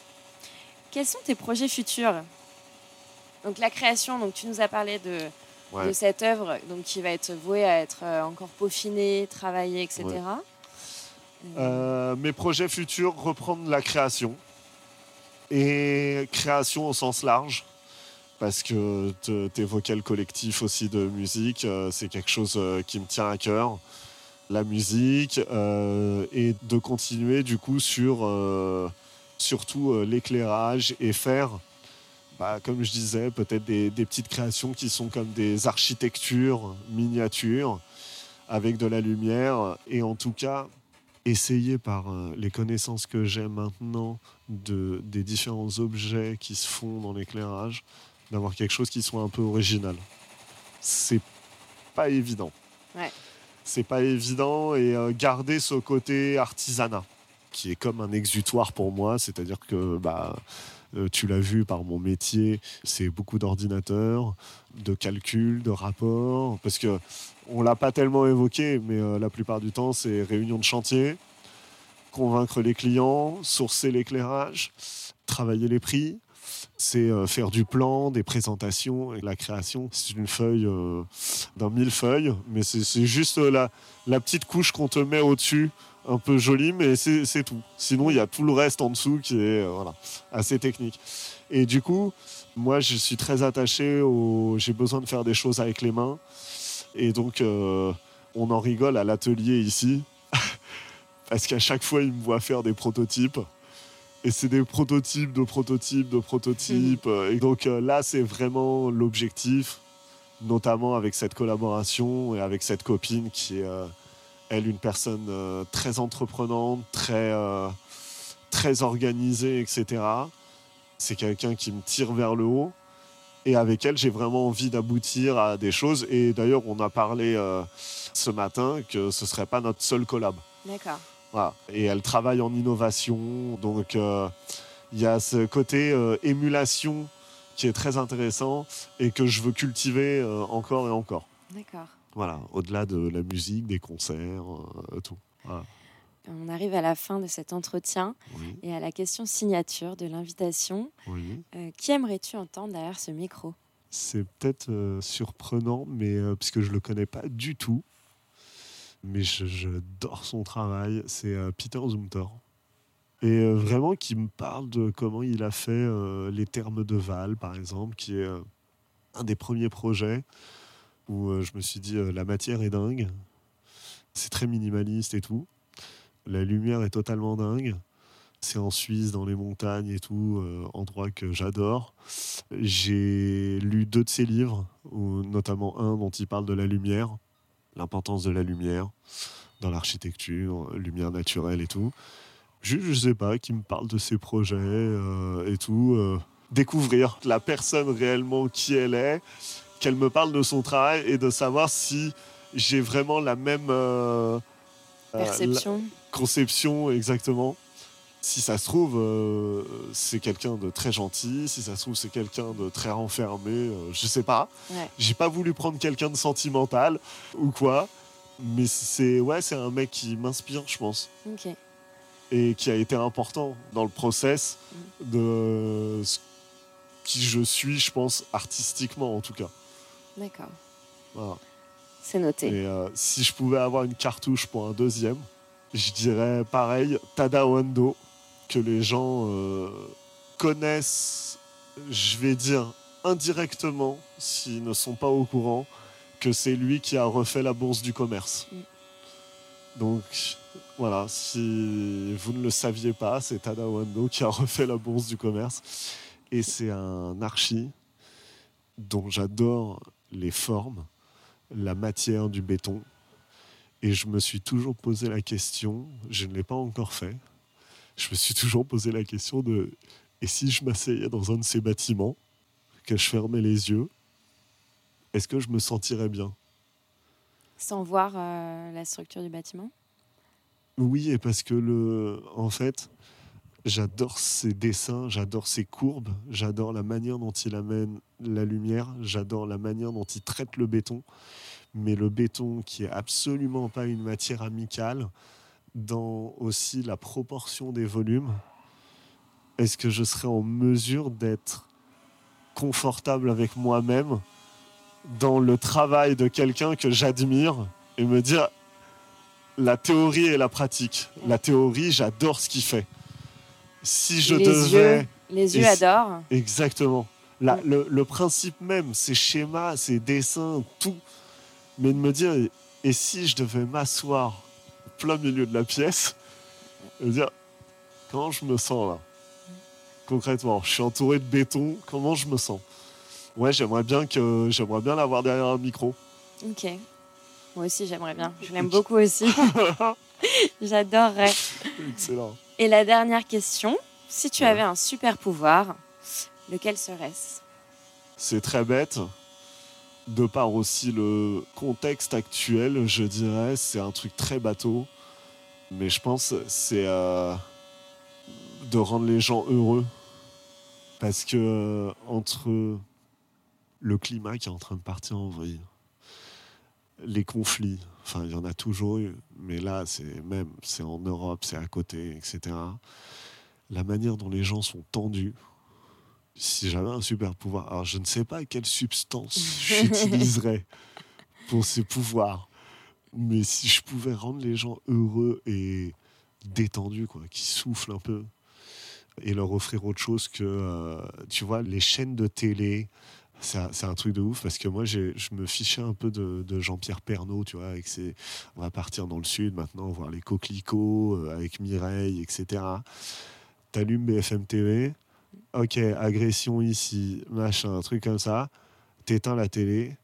Speaker 1: Quels sont tes projets futurs? Donc la création, donc tu nous as parlé de,
Speaker 2: Ouais.
Speaker 1: de cette œuvre donc qui va être vouée à être euh, encore peaufinée, travaillée, etc.
Speaker 2: Ouais.
Speaker 1: Euh,
Speaker 2: Euh, mes projets futurs, reprendre la création. Et création au sens large. Parce que tu évoquais le collectif aussi de musique. euh, c'est quelque chose euh, qui me tient à cœur. La musique. euh, et de continuer du coup sur surtout l'éclairage et faire, bah, comme je disais, peut-être des, des petites créations qui sont comme des architectures miniatures avec de la lumière. Et en tout cas, essayer par les connaissances que j'ai maintenant de, des différents objets qui se font dans l'éclairage, d'avoir quelque chose qui soit un peu original. C'est pas évident.
Speaker 1: Ouais.
Speaker 2: C'est pas évident et euh, garder ce côté artisanat qui est comme un exutoire pour moi, c'est-à-dire que bah, euh, tu l'as vu par mon métier, c'est beaucoup d'ordinateurs, de calculs, de rapports, parce que on l'a pas tellement évoqué, mais euh, la plupart du temps, c'est réunion de chantier, convaincre les clients, sourcer l'éclairage, travailler les prix. C'est euh, faire du plan, des présentations et la création. C'est une feuille euh, d'un millefeuille, mais c'est juste euh, la, la petite couche qu'on te met au-dessus, un peu jolie, mais c'est tout. Sinon, il y a tout le reste en dessous qui est euh, voilà, assez technique. Et du coup, moi, je suis très attaché au. J'ai besoin de faire des choses avec les mains. Et donc, on en rigole à l'atelier ici. Parce qu'à chaque fois, ils me voient faire des prototypes. Et c'est des prototypes de prototypes de prototypes. Et donc euh, là, c'est vraiment l'objectif, notamment avec cette collaboration et avec cette copine qui est, euh, elle, une personne euh, très entreprenante, très, très organisée, etc. C'est quelqu'un qui me tire vers le haut. Et avec elle, j'ai vraiment envie d'aboutir à des choses. Et d'ailleurs, on a parlé ce matin que ce serait pas notre seul collab.
Speaker 1: D'accord.
Speaker 2: Voilà. Et elle travaille en innovation. Donc, euh, il y a ce côté euh, émulation qui est très intéressant et que je veux cultiver euh, encore et encore.
Speaker 1: D'accord.
Speaker 2: Voilà, au-delà de la musique, des concerts, euh, tout. Voilà.
Speaker 1: On arrive à la fin de cet entretien
Speaker 2: Oui,
Speaker 1: et à la question signature de l'invitation.
Speaker 2: oui.
Speaker 1: Euh, qui aimerais-tu entendre derrière ce micro?
Speaker 2: C'est peut-être euh, surprenant, mais euh, parce que je le connais pas du tout. Mais j'adore son travail. C'est euh, Peter Zumthor. Et euh, vraiment qui me parle de comment il a fait euh, les termes de Val, par exemple, qui est un des premiers projets où je me suis dit la matière est dingue. C'est très minimaliste et tout. La lumière est totalement dingue. C'est en Suisse, dans les montagnes et tout, endroit que j'adore. J'ai lu deux de ses livres, notamment un dont il parle de la lumière, l'importance de la lumière dans l'architecture, lumière naturelle et tout. Juste, je sais pas, qui me parle de ses projets euh, et tout. Euh, découvrir la personne réellement qui elle est, qu'elle me parle de son travail et de savoir si j'ai vraiment la même
Speaker 3: perception.
Speaker 2: conception exactement si ça se trouve, euh, c'est quelqu'un de très gentil. Si ça se trouve, c'est quelqu'un de très renfermé. Euh, je sais pas. J'ai pas voulu prendre quelqu'un de sentimental ou quoi. Mais c'est ouais, c'est un mec qui m'inspire, je pense. Et qui a été important dans le process mm. de qui je suis, je pense, artistiquement en tout cas.
Speaker 3: D'accord. C'est noté.
Speaker 2: Et euh, si je pouvais avoir une cartouche pour un deuxième, je dirais pareil, Tada Wando que les gens euh, connaissent, je vais dire indirectement, s'ils ne sont pas au courant, que c'est lui qui a refait la bourse du commerce. Mm. Donc voilà, si vous ne le saviez pas, c'est Tada Wando qui a refait la bourse du commerce. Et c'est un archi dont j'adore les formes, la matière du béton. Et je me suis toujours posé la question, je ne l'ai pas encore fait, je me suis toujours posé la question de et si je m'asseyais dans un de ces bâtiments, que je fermais les yeux, est-ce que je me sentirais bien?
Speaker 3: Sans voir euh, la structure du bâtiment?
Speaker 2: Oui, et parce que le, en fait, j'adore ses dessins, j'adore ses courbes, j'adore la manière dont il amène la lumière, j'adore la manière dont il traite le béton, mais le béton qui est absolument pas une matière amicale, dans aussi la proportion des volumes, est-ce que je serais en mesure d'être confortable avec moi-même dans le travail de quelqu'un que j'admire et me dire la théorie et la pratique. La théorie, j'adore ce qu'il fait. Si je
Speaker 3: les
Speaker 2: devais...
Speaker 3: Yeux, les yeux adorent.
Speaker 2: Exactement. La, le, le, principe même, ces schémas, ces dessins, tout. Mais de me dire, et si je devais m'asseoir plein milieu de la pièce. Et me dire comment je me sens là? Concrètement je suis entouré de béton comment je me sens? Ouais j'aimerais bien que j'aimerais bien l'avoir derrière un micro.
Speaker 3: Ok. Moi aussi j'aimerais bien. Je l'aime beaucoup aussi. J'adorerais.
Speaker 2: Excellent.
Speaker 3: Et la dernière question. Si tu avais un super pouvoir lequel serait-ce?
Speaker 2: C'est très bête de par aussi le contexte actuel, je dirais, c'est un truc très bateau. Mais je pense c'est euh, de rendre les gens heureux. Parce que euh, entre le climat qui est en train de partir en vrille, les conflits, enfin il y en a toujours eu, mais là c'est même, c'est en Europe, c'est à côté, etc. La manière dont les gens sont tendus, si j'avais un super pouvoir, alors je ne sais pas quelle substance j'utiliserais pour ces pouvoirs, mais si je pouvais rendre les gens heureux et détendus, quoi, qui soufflent un peu, et leur offrir autre chose que, euh, tu vois, les chaînes de télé, c'est un, truc de ouf parce que moi je me fichais un peu de, Jean-Pierre Pernaud, tu vois, avec ses, on va partir dans le sud maintenant, voir les coquelicots euh, avec Mireille, etc. T'allumes BFM TV, ok, agression ici, machin, un truc comme ça, t'éteins la télé,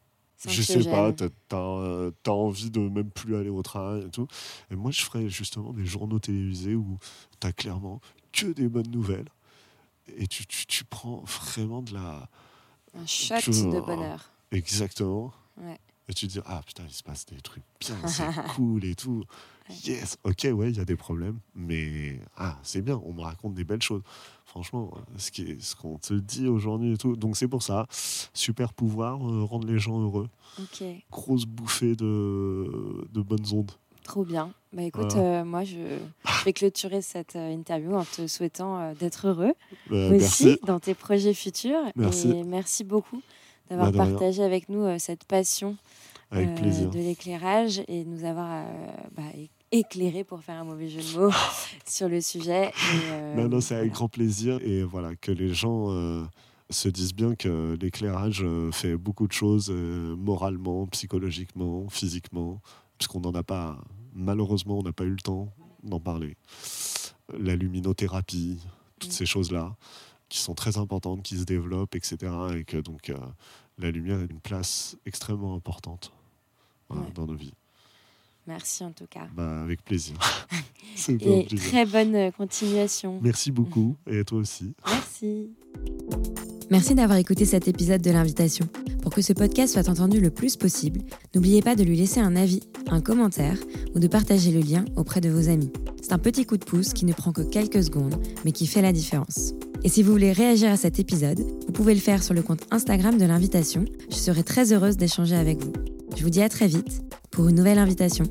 Speaker 2: je sais pas, t'as as, envie de même plus aller au travail et tout. Et moi, je ferais justement des journaux télévisés où t'as clairement que des bonnes nouvelles et tu, tu, tu prends vraiment de la.
Speaker 3: Un shot de bonheur.
Speaker 2: Exactement. Et tu te dis, ah putain, il se passe des trucs bien, c'est cool et tout. Yes, ok, ouais, il y a des problèmes, mais ah, c'est bien, on me raconte des belles choses. Franchement, ce qu'on te dit aujourd'hui et tout. Donc c'est pour ça, super pouvoir, euh, rendre les gens heureux. Grosse bouffée de, de bonnes ondes.
Speaker 3: Trop bien. Bah écoute, euh, moi je, vais clôturer cette euh, interview en te souhaitant d'être heureux
Speaker 2: bah,
Speaker 3: aussi dans tes projets futurs. Merci. Et merci beaucoup d'avoir partagé avec nous cette passion de l'éclairage et de nous avoir bah, éclairé pour faire un mauvais jeu de mots sur le sujet.
Speaker 2: Euh, non, c'est avec grand plaisir et voilà que les gens euh, se disent bien que l'éclairage euh, fait beaucoup de choses moralement, psychologiquement, physiquement, puisqu'on n'en a pas, malheureusement, on n'a pas eu le temps d'en parler. la luminothérapie, toutes
Speaker 3: Mm.
Speaker 2: ces choses-là qui sont très importantes, qui se développent, etc. Et que donc euh, la lumière a une place extrêmement importante dans nos vies.
Speaker 3: Merci en tout cas.
Speaker 2: Bah, avec plaisir.
Speaker 3: Et
Speaker 2: plaisir.
Speaker 3: très bonne continuation.
Speaker 2: Merci beaucoup et toi aussi.
Speaker 3: Merci.
Speaker 1: Merci d'avoir écouté cet épisode de l'invitation. Pour que ce podcast soit entendu le plus possible, n'oubliez pas de lui laisser un avis, un commentaire ou de partager le lien auprès de vos amis. C'est un petit coup de pouce qui ne prend que quelques secondes, mais qui fait la différence. Et si vous voulez réagir à cet épisode, vous pouvez le faire sur le compte Instagram de l'invitation. Je serai très heureuse d'échanger avec vous. Je vous dis à très vite pour une nouvelle invitation.